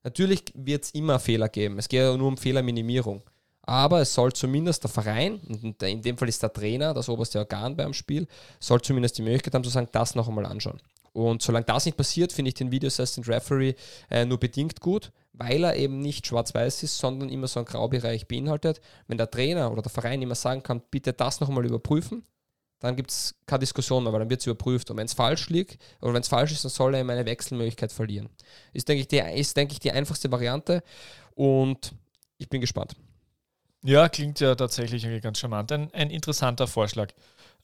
S1: Natürlich wird es immer Fehler geben. Es geht ja nur um Fehlerminimierung. Aber es soll zumindest der Verein, in dem Fall ist der Trainer das oberste Organ beim Spiel, soll zumindest die Möglichkeit haben zu sagen, das noch einmal anschauen. Und solange das nicht passiert, finde ich den Video Assistant Referee äh, nur bedingt gut, weil er eben nicht schwarz-weiß ist, sondern immer so einen Graubereich beinhaltet. Wenn der Trainer oder der Verein immer sagen kann, bitte das noch einmal überprüfen, dann gibt es keine Diskussion mehr, weil dann wird es überprüft. Und wenn es falsch liegt oder wenn es falsch ist, dann soll er eine Wechselmöglichkeit verlieren. Ist, denke ich, die, ist, denke ich, die einfachste Variante und ich bin gespannt.
S3: Ja, klingt ja tatsächlich ganz charmant. Ein, ein interessanter Vorschlag.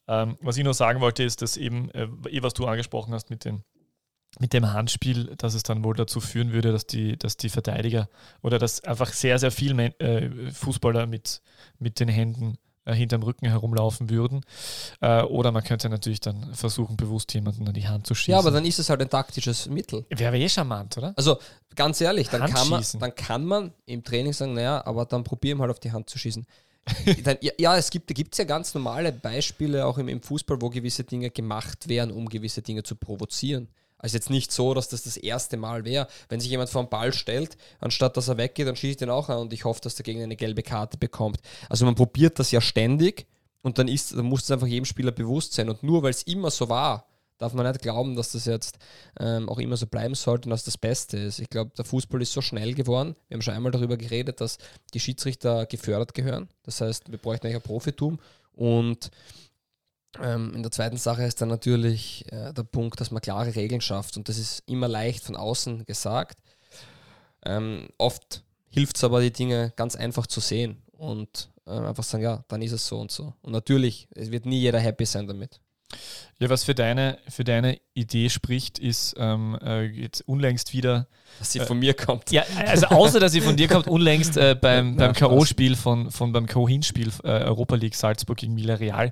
S3: Ähm, was ich noch sagen wollte, ist, dass eben, äh, eh, was du angesprochen hast mit, den, mit dem Handspiel, dass es dann wohl dazu führen würde, dass die, dass die Verteidiger oder dass einfach sehr, sehr viele äh, Fußballer mit, mit den Händen äh, hinterm Rücken herumlaufen würden. Äh, oder man könnte natürlich dann versuchen, bewusst jemanden an die Hand zu schießen.
S1: Ja, aber dann ist es halt ein taktisches Mittel.
S3: Wäre eh charmant, oder?
S1: Also ganz ehrlich, dann kann, man, dann kann man im Training sagen, naja, aber dann probieren halt auf die Hand zu schießen. [LAUGHS] dann, ja, ja, es gibt es ja ganz normale Beispiele auch im, im Fußball, wo gewisse Dinge gemacht werden, um gewisse Dinge zu provozieren. Also jetzt nicht so, dass das das erste Mal wäre. Wenn sich jemand vor den Ball stellt, anstatt dass er weggeht, dann schieße ich den auch an und ich hoffe, dass der Gegner eine gelbe Karte bekommt. Also man probiert das ja ständig und dann, ist, dann muss es einfach jedem Spieler bewusst sein. Und nur weil es immer so war, darf man nicht glauben, dass das jetzt ähm, auch immer so bleiben sollte und dass das Beste ist. Ich glaube, der Fußball ist so schnell geworden. Wir haben schon einmal darüber geredet, dass die Schiedsrichter gefördert gehören. Das heißt, wir bräuchten eigentlich ein Profitum. Und ähm, in der zweiten Sache ist dann natürlich äh, der Punkt, dass man klare Regeln schafft. Und das ist immer leicht von außen gesagt. Ähm, oft hilft es aber, die Dinge ganz einfach zu sehen und äh, einfach sagen, ja, dann ist es so und so. Und natürlich, es wird nie jeder happy sein damit.
S3: Ja, was für deine, für deine Idee spricht, ist ähm, äh, jetzt unlängst wieder.
S1: Dass sie äh, von mir kommt.
S3: Ja, also außer dass sie von dir kommt, unlängst äh, beim, [LAUGHS] beim K.O.-Spiel von, von beim K.O.-Hinspiel äh, Europa League Salzburg gegen Villarreal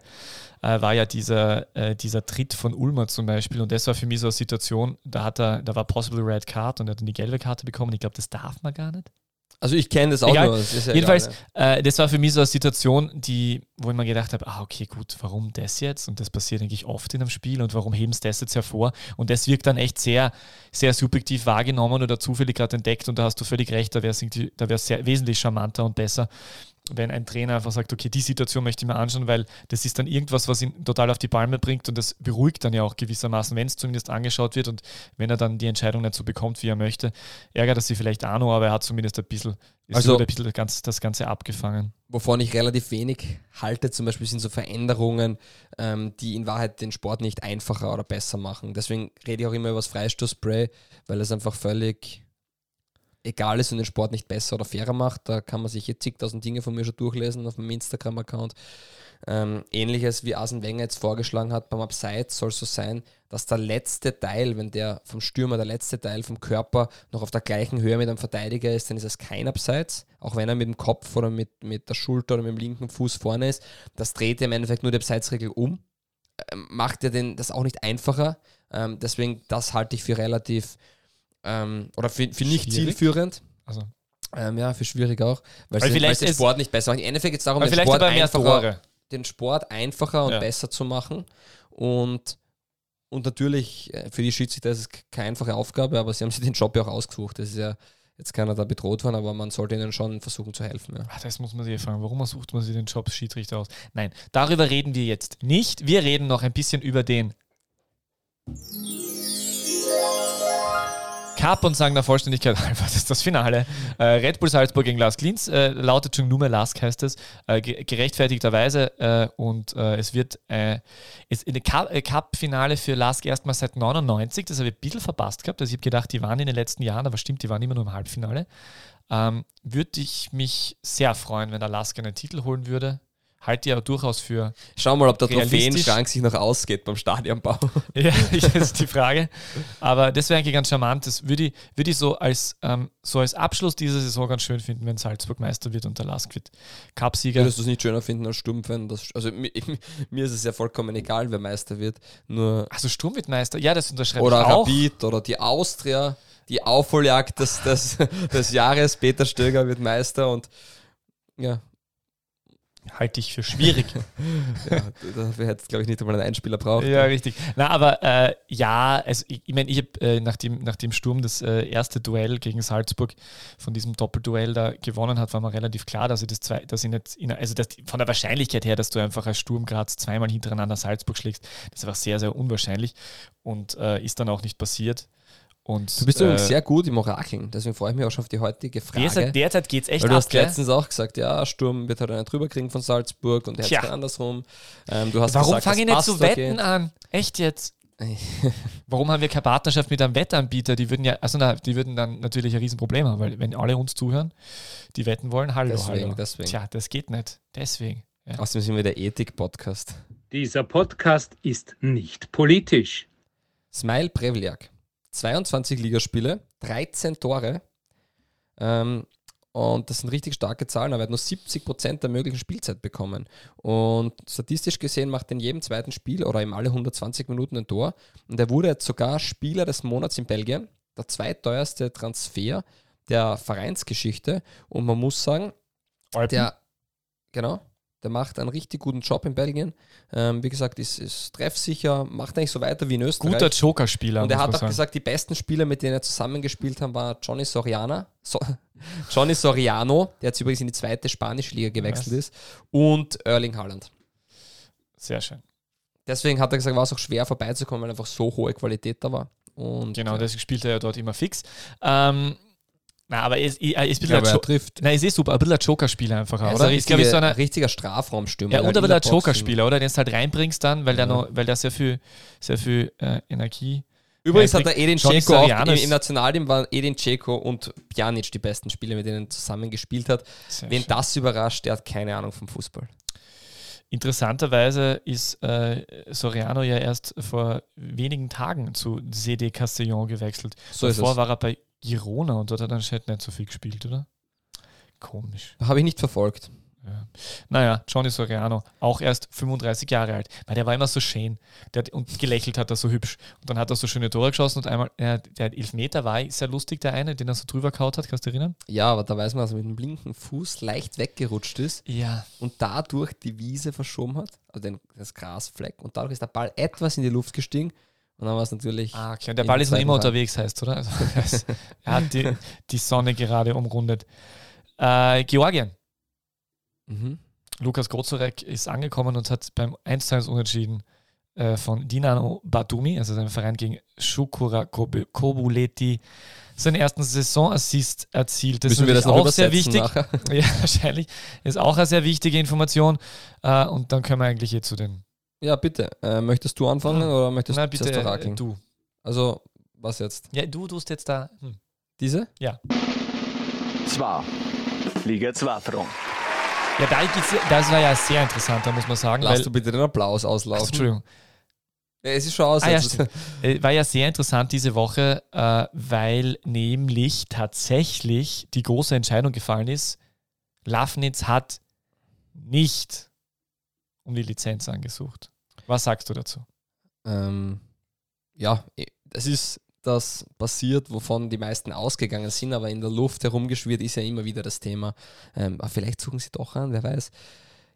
S3: äh, war ja dieser, äh, dieser Tritt von Ulmer zum Beispiel. Und das war für mich so eine Situation, da hat er, da war possible Red Card und er hat dann die gelbe Karte bekommen. Ich glaube, das darf man gar nicht.
S1: Also ich kenne das auch
S3: egal.
S1: nur. Das
S3: ja Jedenfalls, egal, äh, das war für mich so eine Situation, die, wo ich mir gedacht habe, ah, okay, gut, warum das jetzt? Und das passiert eigentlich oft in einem Spiel und warum heben sie das jetzt hervor? Und das wirkt dann echt sehr, sehr subjektiv wahrgenommen oder zufällig gerade entdeckt und da hast du völlig recht, da wäre es wesentlich charmanter und besser, wenn ein Trainer einfach sagt, okay, die Situation möchte ich mir anschauen, weil das ist dann irgendwas, was ihn total auf die Palme bringt und das beruhigt dann ja auch gewissermaßen, wenn es zumindest angeschaut wird und wenn er dann die Entscheidung nicht so bekommt, wie er möchte, ärgert er sich vielleicht auch noch, aber er hat zumindest ein bisschen, also, ein bisschen das, das Ganze abgefangen.
S1: Wovon ich relativ wenig halte, zum Beispiel sind so Veränderungen, ähm, die in Wahrheit den Sport nicht einfacher oder besser machen. Deswegen rede ich auch immer über das Freistoßspray, weil es einfach völlig egal ist und den Sport nicht besser oder fairer macht. Da kann man sich jetzt zigtausend Dinge von mir schon durchlesen auf meinem Instagram-Account. Ähm, ähnliches wie Asen Wenger jetzt vorgeschlagen hat beim Abseits soll so sein, dass der letzte Teil, wenn der vom Stürmer der letzte Teil vom Körper noch auf der gleichen Höhe mit einem Verteidiger ist, dann ist es kein Abseits, auch wenn er mit dem Kopf oder mit, mit der Schulter oder mit dem linken Fuß vorne ist. Das dreht im Endeffekt nur die Abseitsregel um, ähm, macht ja den, das auch nicht einfacher. Ähm, deswegen, das halte ich für relativ ähm, oder für, für nicht schwierig. zielführend. Also. Ähm, ja, für schwierig auch, weil, weil
S3: vielleicht
S1: den Sport nicht besser macht. Im Endeffekt geht es darum,
S3: den Sport, einfacher,
S1: den Sport einfacher und ja. besser zu machen. Und, und natürlich, äh, für die Schiedsrichter ist es keine einfache Aufgabe, aber sie haben sich den Job ja auch ausgesucht. Das ist ja jetzt keiner da bedroht worden, aber man sollte ihnen schon versuchen zu helfen. Ja.
S3: Ach, das muss man sich fragen. Warum sucht man sich den Job Schiedsrichter aus? Nein, darüber reden wir jetzt nicht. Wir reden noch ein bisschen über den Cup und sagen der Vollständigkeit [LAUGHS] halber, das ist das Finale. Äh, Red Bull Salzburg gegen Lars Klins, äh, lautet schon nur mehr Lask heißt es, äh, gerechtfertigterweise äh, und äh, es wird äh, ist eine Cup-Finale für Lask erstmal seit 99, das habe ich ein bisschen verpasst gehabt, also ich habe gedacht, die waren in den letzten Jahren, aber stimmt, die waren immer nur im Halbfinale. Ähm, würde ich mich sehr freuen, wenn der Lask einen Titel holen würde halte ja durchaus für.
S1: Schau mal, ob der Trophäenschrank sich noch ausgeht beim Stadionbau. [LAUGHS]
S3: ja, das ist die Frage. Aber das wäre eigentlich ganz charmant. Das würde ich, würd ich so, als, ähm, so als Abschluss dieser Saison ganz schön finden, wenn Salzburg Meister wird und der Lask wird Cupsieger.
S1: Würdest du es nicht schöner finden als Sturmfan? Also mir, [LAUGHS] mir, ist es ja vollkommen egal, wer Meister wird. Nur
S3: also Sturm wird Meister, ja, das unterschreibe
S1: oder
S3: ich auch.
S1: Oder Rapid oder die Austria, die Aufholjagd des, des, [LAUGHS] des Jahres. Peter Stöger wird Meister und ja,
S3: halte ich für schwierig. [LAUGHS]
S1: ja, dafür hätte es, glaube ich, nicht einmal einen Einspieler braucht.
S3: Ja, richtig. Na, aber äh, ja, also, ich, ich meine, ich habe äh, nach, dem, nach dem Sturm das äh, erste Duell gegen Salzburg von diesem Doppelduell da gewonnen hat, war mir relativ klar, dass ich das zwei, dass ich nicht, in, also das, von der Wahrscheinlichkeit her, dass du einfach als Sturm Graz zweimal hintereinander Salzburg schlägst, das ist einfach sehr, sehr unwahrscheinlich und äh, ist dann auch nicht passiert. Und,
S1: du bist übrigens äh, sehr gut im Orakeln, deswegen freue ich mich auch schon auf die heutige Frage.
S3: Derzeit, derzeit geht es echt
S1: Weil du ab, hast letztens auch gesagt, ja, Sturm wird halt einen drüber kriegen von Salzburg und jetzt andersrum. Ähm, du hast
S3: Warum fange ich nicht zu wetten an? Echt jetzt? [LAUGHS] Warum haben wir keine Partnerschaft mit einem Wettanbieter? Die würden ja, also na, die würden dann natürlich ein Riesenproblem haben, weil wenn alle uns zuhören, die wetten wollen, hallo,
S1: deswegen,
S3: hallo.
S1: Deswegen.
S3: Tja, das geht nicht. Deswegen.
S1: Ja. Außerdem sind wir der Ethik-Podcast.
S4: Dieser Podcast ist nicht politisch.
S1: Smile Prevliak. 22 Ligaspiele, 13 Tore. Ähm, und das sind richtig starke Zahlen, aber er hat nur 70 Prozent der möglichen Spielzeit bekommen. Und statistisch gesehen macht er in jedem zweiten Spiel oder in alle 120 Minuten ein Tor. Und er wurde jetzt sogar Spieler des Monats in Belgien, der zweiteuerste Transfer der Vereinsgeschichte. Und man muss sagen, Alpen. der, genau, der macht einen richtig guten Job in Belgien. Ähm, wie gesagt, ist, ist treffsicher, macht eigentlich so weiter wie in Österreich.
S3: Guter Joker-Spieler.
S1: Und er hat auch sagen. gesagt, die besten Spieler, mit denen er zusammengespielt hat, war Johnny Soriana. So, [LAUGHS] Johnny Soriano, der jetzt übrigens in die zweite spanische Liga gewechselt Was? ist, und Erling Haaland.
S3: Sehr schön.
S1: deswegen hat er gesagt, war es auch schwer vorbeizukommen, weil einfach so hohe Qualität da war. Und,
S3: Genau, deswegen spielt er ja dort immer fix. Ähm, na, aber er ist, er ist ein bisschen ein
S1: er
S3: Jo-
S1: trifft.
S3: Nein, es ist super, ein bisschen ein Joker-Spieler einfach,
S1: Er ist
S3: oder?
S1: ein
S3: Ist, glaube ich, so eine,
S1: richtiger Strafraumstürmer.
S3: ja, und aber
S1: in
S3: der
S1: der Box
S3: Joker-Spieler, oder? Den du halt reinbringst dann, weil der
S1: Ja.
S3: noch, weil der sehr viel, sehr viel äh, Energie.
S1: Übrigens hat der Edin Dzeko auch, im, im Nationalteam waren Edin Dzeko und Pjanic die besten Spieler, mit denen er zusammen gespielt hat.
S3: Sehr
S1: Wen
S3: schön.
S1: das überrascht, der hat keine Ahnung vom Fußball.
S3: Interessanterweise ist äh, Soriano ja erst vor wenigen Tagen zu CD Castellon gewechselt.
S1: So ist
S3: Davor war er bei Girona und dort hat er anscheinend nicht so viel gespielt, oder? Komisch.
S1: Habe ich nicht verfolgt.
S3: Ja. Naja, Johnny Soriano, auch erst 35 Jahre alt. Weil der war immer so schön der hat, und gelächelt hat er so hübsch. Und dann hat er so schöne Tore geschossen und einmal, äh, der Elfmeter war sehr lustig, der eine, den er so drüber kaut hat, kannst du dich erinnern?
S1: Ja, aber da weiß man, dass er mit dem linken Fuß leicht weggerutscht ist
S3: Ja.
S1: und dadurch die Wiese verschoben hat, also den, das Grasfleck. Und dadurch ist der Ball etwas in die Luft gestiegen. Und dann war es natürlich.
S3: Ah, okay. Und der Ball ist noch immer
S1: Fall.
S3: unterwegs, heißt, oder? Also, [LAUGHS] er hat die, die Sonne gerade umrundet. Äh, Georgien.
S1: Mhm.
S3: Lukas Gozorek ist angekommen und hat beim 1-1 unentschieden äh, von Dinamo Batumi, also seinem Verein gegen Shukura Kobu- Kobuleti, seinen ersten Saisonassist erzielt. Das
S1: Müssen
S3: ist
S1: wir das
S3: auch sehr wichtig.
S1: nachher? [LAUGHS]
S3: Ja, wahrscheinlich. Ist auch eine sehr wichtige Information. Äh, und dann können wir eigentlich hier zu den.
S1: Ja, bitte. Äh, möchtest du anfangen oder möchtest
S3: Na,
S1: du
S3: bitte,
S1: zuerst
S3: äh,
S1: orakeln?
S3: du.
S1: Also, was jetzt?
S3: Ja, du tust jetzt da. Hm.
S1: Diese?
S2: Zwei. Liga 2 Front.
S3: Ja, da geht's, das war ja sehr interessant, da muss man sagen.
S1: Lass
S3: weil,
S1: du bitte den Applaus
S3: Ach,
S1: auslaufen.
S3: Entschuldigung.
S1: Ja, es ist schon aus.
S3: Ah, ja. Äh, War ja sehr interessant diese Woche, äh, weil nämlich tatsächlich die große Entscheidung gefallen ist, Lafnitz hat nicht um die Lizenz angesucht. Was sagst du dazu?
S1: ähm, ja, das ist das passiert, wovon die meisten ausgegangen sind, aber in der Luft herumgeschwirrt ist ja immer wieder das Thema. Ähm, aber vielleicht suchen sie doch an, wer weiß.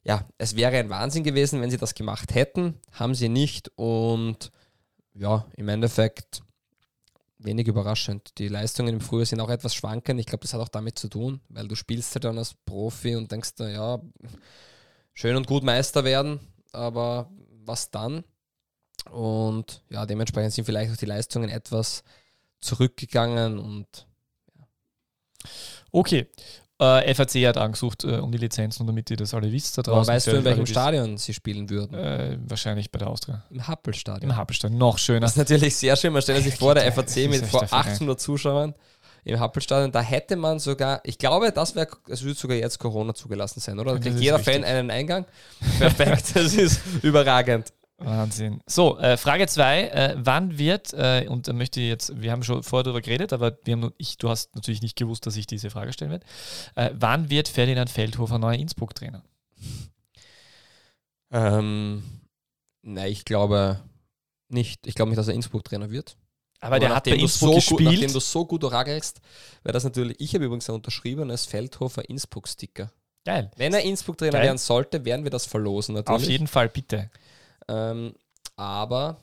S1: Ja, es wäre ein Wahnsinn gewesen, wenn sie das gemacht hätten, haben sie nicht und ja, im Endeffekt wenig überraschend. Die Leistungen im Frühjahr sind auch etwas schwankend. Ich glaube, das hat auch damit zu tun, weil du spielst halt dann als Profi und denkst, dir, ja, schön und gut Meister werden, aber was dann? Und ja, dementsprechend sind vielleicht auch die Leistungen etwas zurückgegangen und
S3: Okay. Äh, FAC hat angesucht äh, um die Lizenzen, damit ihr das alle wisst da
S1: aber
S3: draußen.
S1: weißt du, in welchem Stadion sie spielen würden?
S3: Äh, wahrscheinlich bei der Austria.
S1: Im Happelstadion.
S3: Im Happelstein. Noch schöner.
S1: Das ist natürlich sehr schön. Man stellt sich vor, der FAC mit vor
S3: der Verein.
S1: 800 Zuschauern im Happelstadion, da hätte man sogar, ich glaube, das wäre, es würde sogar jetzt Corona zugelassen sein, oder? Da kriegt jeder
S3: richtig.
S1: Fan einen Eingang. Perfekt, [LAUGHS] das ist überragend.
S3: Wahnsinn. So, äh, Frage 2. Äh, wann wird, äh, und da möchte ich jetzt, wir haben schon vorher darüber geredet, aber wir haben, ich, du hast natürlich nicht gewusst, dass ich diese Frage stellen werde. Äh, wann wird Ferdinand Feldhofer neuer Innsbruck-Trainer?
S1: Ähm, nein, ich glaube nicht. Ich glaube nicht, dass er Innsbruck-Trainer wird.
S3: Aber der hat bei Innsbruck
S1: so gut, nachdem
S3: gespielt.
S1: du so gut orakelst, wäre das natürlich, ich habe übrigens ein unterschriebenes Feldhofer Innsbruck-Sticker.
S3: Geil.
S1: Wenn er Innsbruck-Trainer werden sollte, werden wir das verlosen natürlich.
S3: Auf jeden Fall, bitte.
S1: Ähm, aber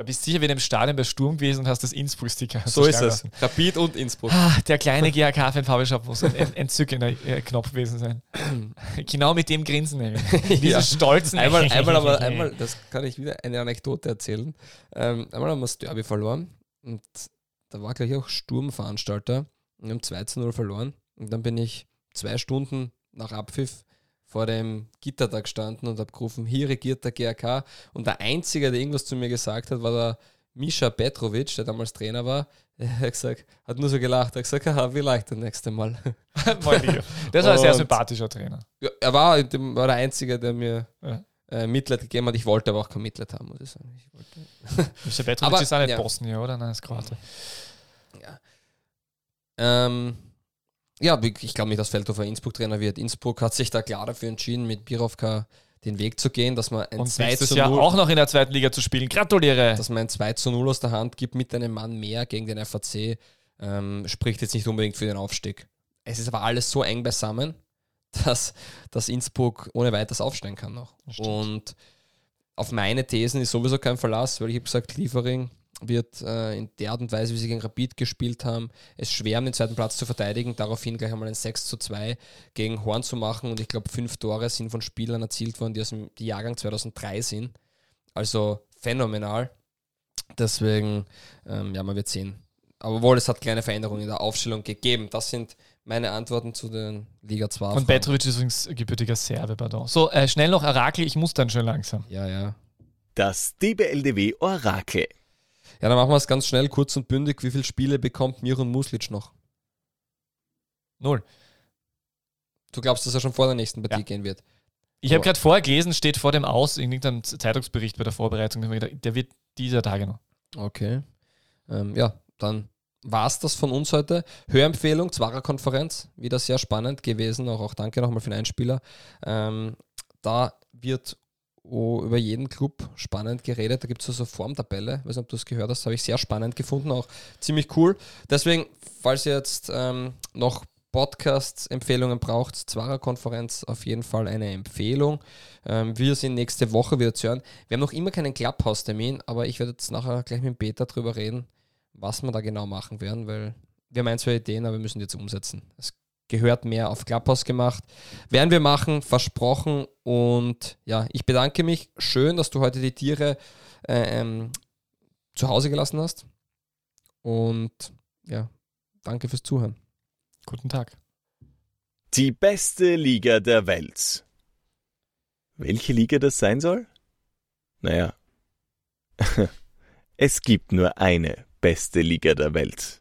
S3: Du bist sicher wieder im Stadion bei Sturm gewesen und hast das Innsbruck-Sticker.
S1: so ist es.
S3: lassen.
S1: Rapid und Innsbruck.
S3: Ah, der kleine GAK-Fan Fabi Schapp muss ein entzückender äh, Knopf gewesen sein. [CLEARS THROAT] genau mit dem Grinsen nämlich. [LAUGHS] Dieses
S1: Ja.
S3: stolzen.
S1: Einmal, einmal, [LAUGHS] aber, einmal, das kann ich wieder eine Anekdote erzählen. Ähm, einmal haben wir das Derby verloren und da war gleich auch Sturmveranstalter und wir haben 2 zu 0 verloren. Und dann bin ich zwei Stunden nach Abpfiff vor dem Gitter da gestanden und habe gerufen, hier regiert der GRK. Und der Einzige, der irgendwas zu mir gesagt hat, war der Mischa Petrovic, der damals Trainer war. [LAUGHS] Er hat gesagt, hat nur so gelacht, er hat gesagt, [LAUGHS] haha, vielleicht das nächste Mal. [LAUGHS]
S3: Das war ein sehr sympathischer Trainer.
S1: Ja, er war, war der Einzige, der mir
S3: Ja.
S1: Äh, Mitleid gegeben hat. Ich wollte aber auch kein Mitleid haben, muss ich sagen. Ich wollte, [LAUGHS]
S3: Mischa Petrovic
S1: Aber,
S3: ist auch nicht
S1: ja.
S3: Bosnier, oder? Nein, ist Kroate.
S1: ähm, ja, ich glaube nicht, dass Feldhofer Innsbruck-Trainer wird. Innsbruck hat sich da klar dafür entschieden, mit Birovka den Weg zu gehen, dass man ein
S3: Und
S1: 2
S3: nächstes
S1: zu
S3: Jahr
S1: 0
S3: auch noch in der zweiten Liga zu spielen. Gratuliere!
S1: dass man ein 2 zu 0 aus der Hand gibt mit einem Mann mehr gegen den FAC, ähm, spricht jetzt nicht unbedingt für den Aufstieg. Es ist aber alles so eng beisammen, dass, dass Innsbruck ohne weiteres aufsteigen kann noch. Und auf meine Thesen ist sowieso kein Verlass, weil ich habe gesagt, Liefering wird äh, in der Art und Weise, wie sie gegen Rapid gespielt haben, es schwer, um den zweiten Platz zu verteidigen, daraufhin gleich einmal ein 6 zu 2 gegen Horn zu machen und ich glaube, fünf Tore sind von Spielern erzielt worden, die aus dem Jahrgang 2003 sind. Also phänomenal. Deswegen, ähm, ja, man wird sehen. Aber wohl, es hat kleine Veränderungen in der Aufstellung gegeben. Das sind meine Antworten zu den Liga 2.
S3: Und Petrovic ist übrigens gebürtiger Serbe, pardon. So, äh, schnell noch Arakel, ich muss dann schon langsam.
S1: Ja, ja.
S2: Das DBLDW Orakel.
S1: Ja, dann machen wir es ganz schnell, kurz und bündig. Wie viele Spiele bekommt Miron Muslic noch?
S3: Null.
S1: Du glaubst, dass er schon vor der nächsten Partie
S3: Ja.
S1: gehen wird?
S3: Ich habe gerade vorher gelesen, steht vor dem Aus in irgendeinem Zeitungsbericht bei der Vorbereitung. Der wird dieser Tage noch.
S1: Okay. Ähm, ja, dann war es das von uns heute. Hörempfehlung, Zwarer-Konferenz, wieder sehr spannend gewesen. Auch, auch danke nochmal für den Einspieler. Ähm, da wird oh, über jeden Club spannend geredet. Da gibt es so eine Formtabelle. Ich weiß nicht, ob du es gehört hast, habe ich sehr spannend gefunden, auch ziemlich cool. Deswegen, falls ihr jetzt ähm, noch Podcast-Empfehlungen braucht, Zwarer-Konferenz auf jeden Fall eine Empfehlung. Ähm, wir sind nächste Woche wieder zu hören. Wir haben noch immer keinen Clubhouse-Termin, aber ich werde jetzt nachher gleich mit Peter drüber reden, was wir da genau machen werden, weil wir haben ein, zwei Ideen, aber wir müssen die jetzt umsetzen. Es gehört mehr auf Clubhouse gemacht. Werden wir machen, versprochen. Und ja, ich bedanke mich. Schön, dass du heute die Tiere äh, ähm, zu Hause gelassen hast. Und ja, danke fürs Zuhören.
S3: Guten Tag.
S2: Die beste Liga der Welt. Welche Liga das sein soll? Naja, [LAUGHS] es gibt nur eine beste Liga der Welt.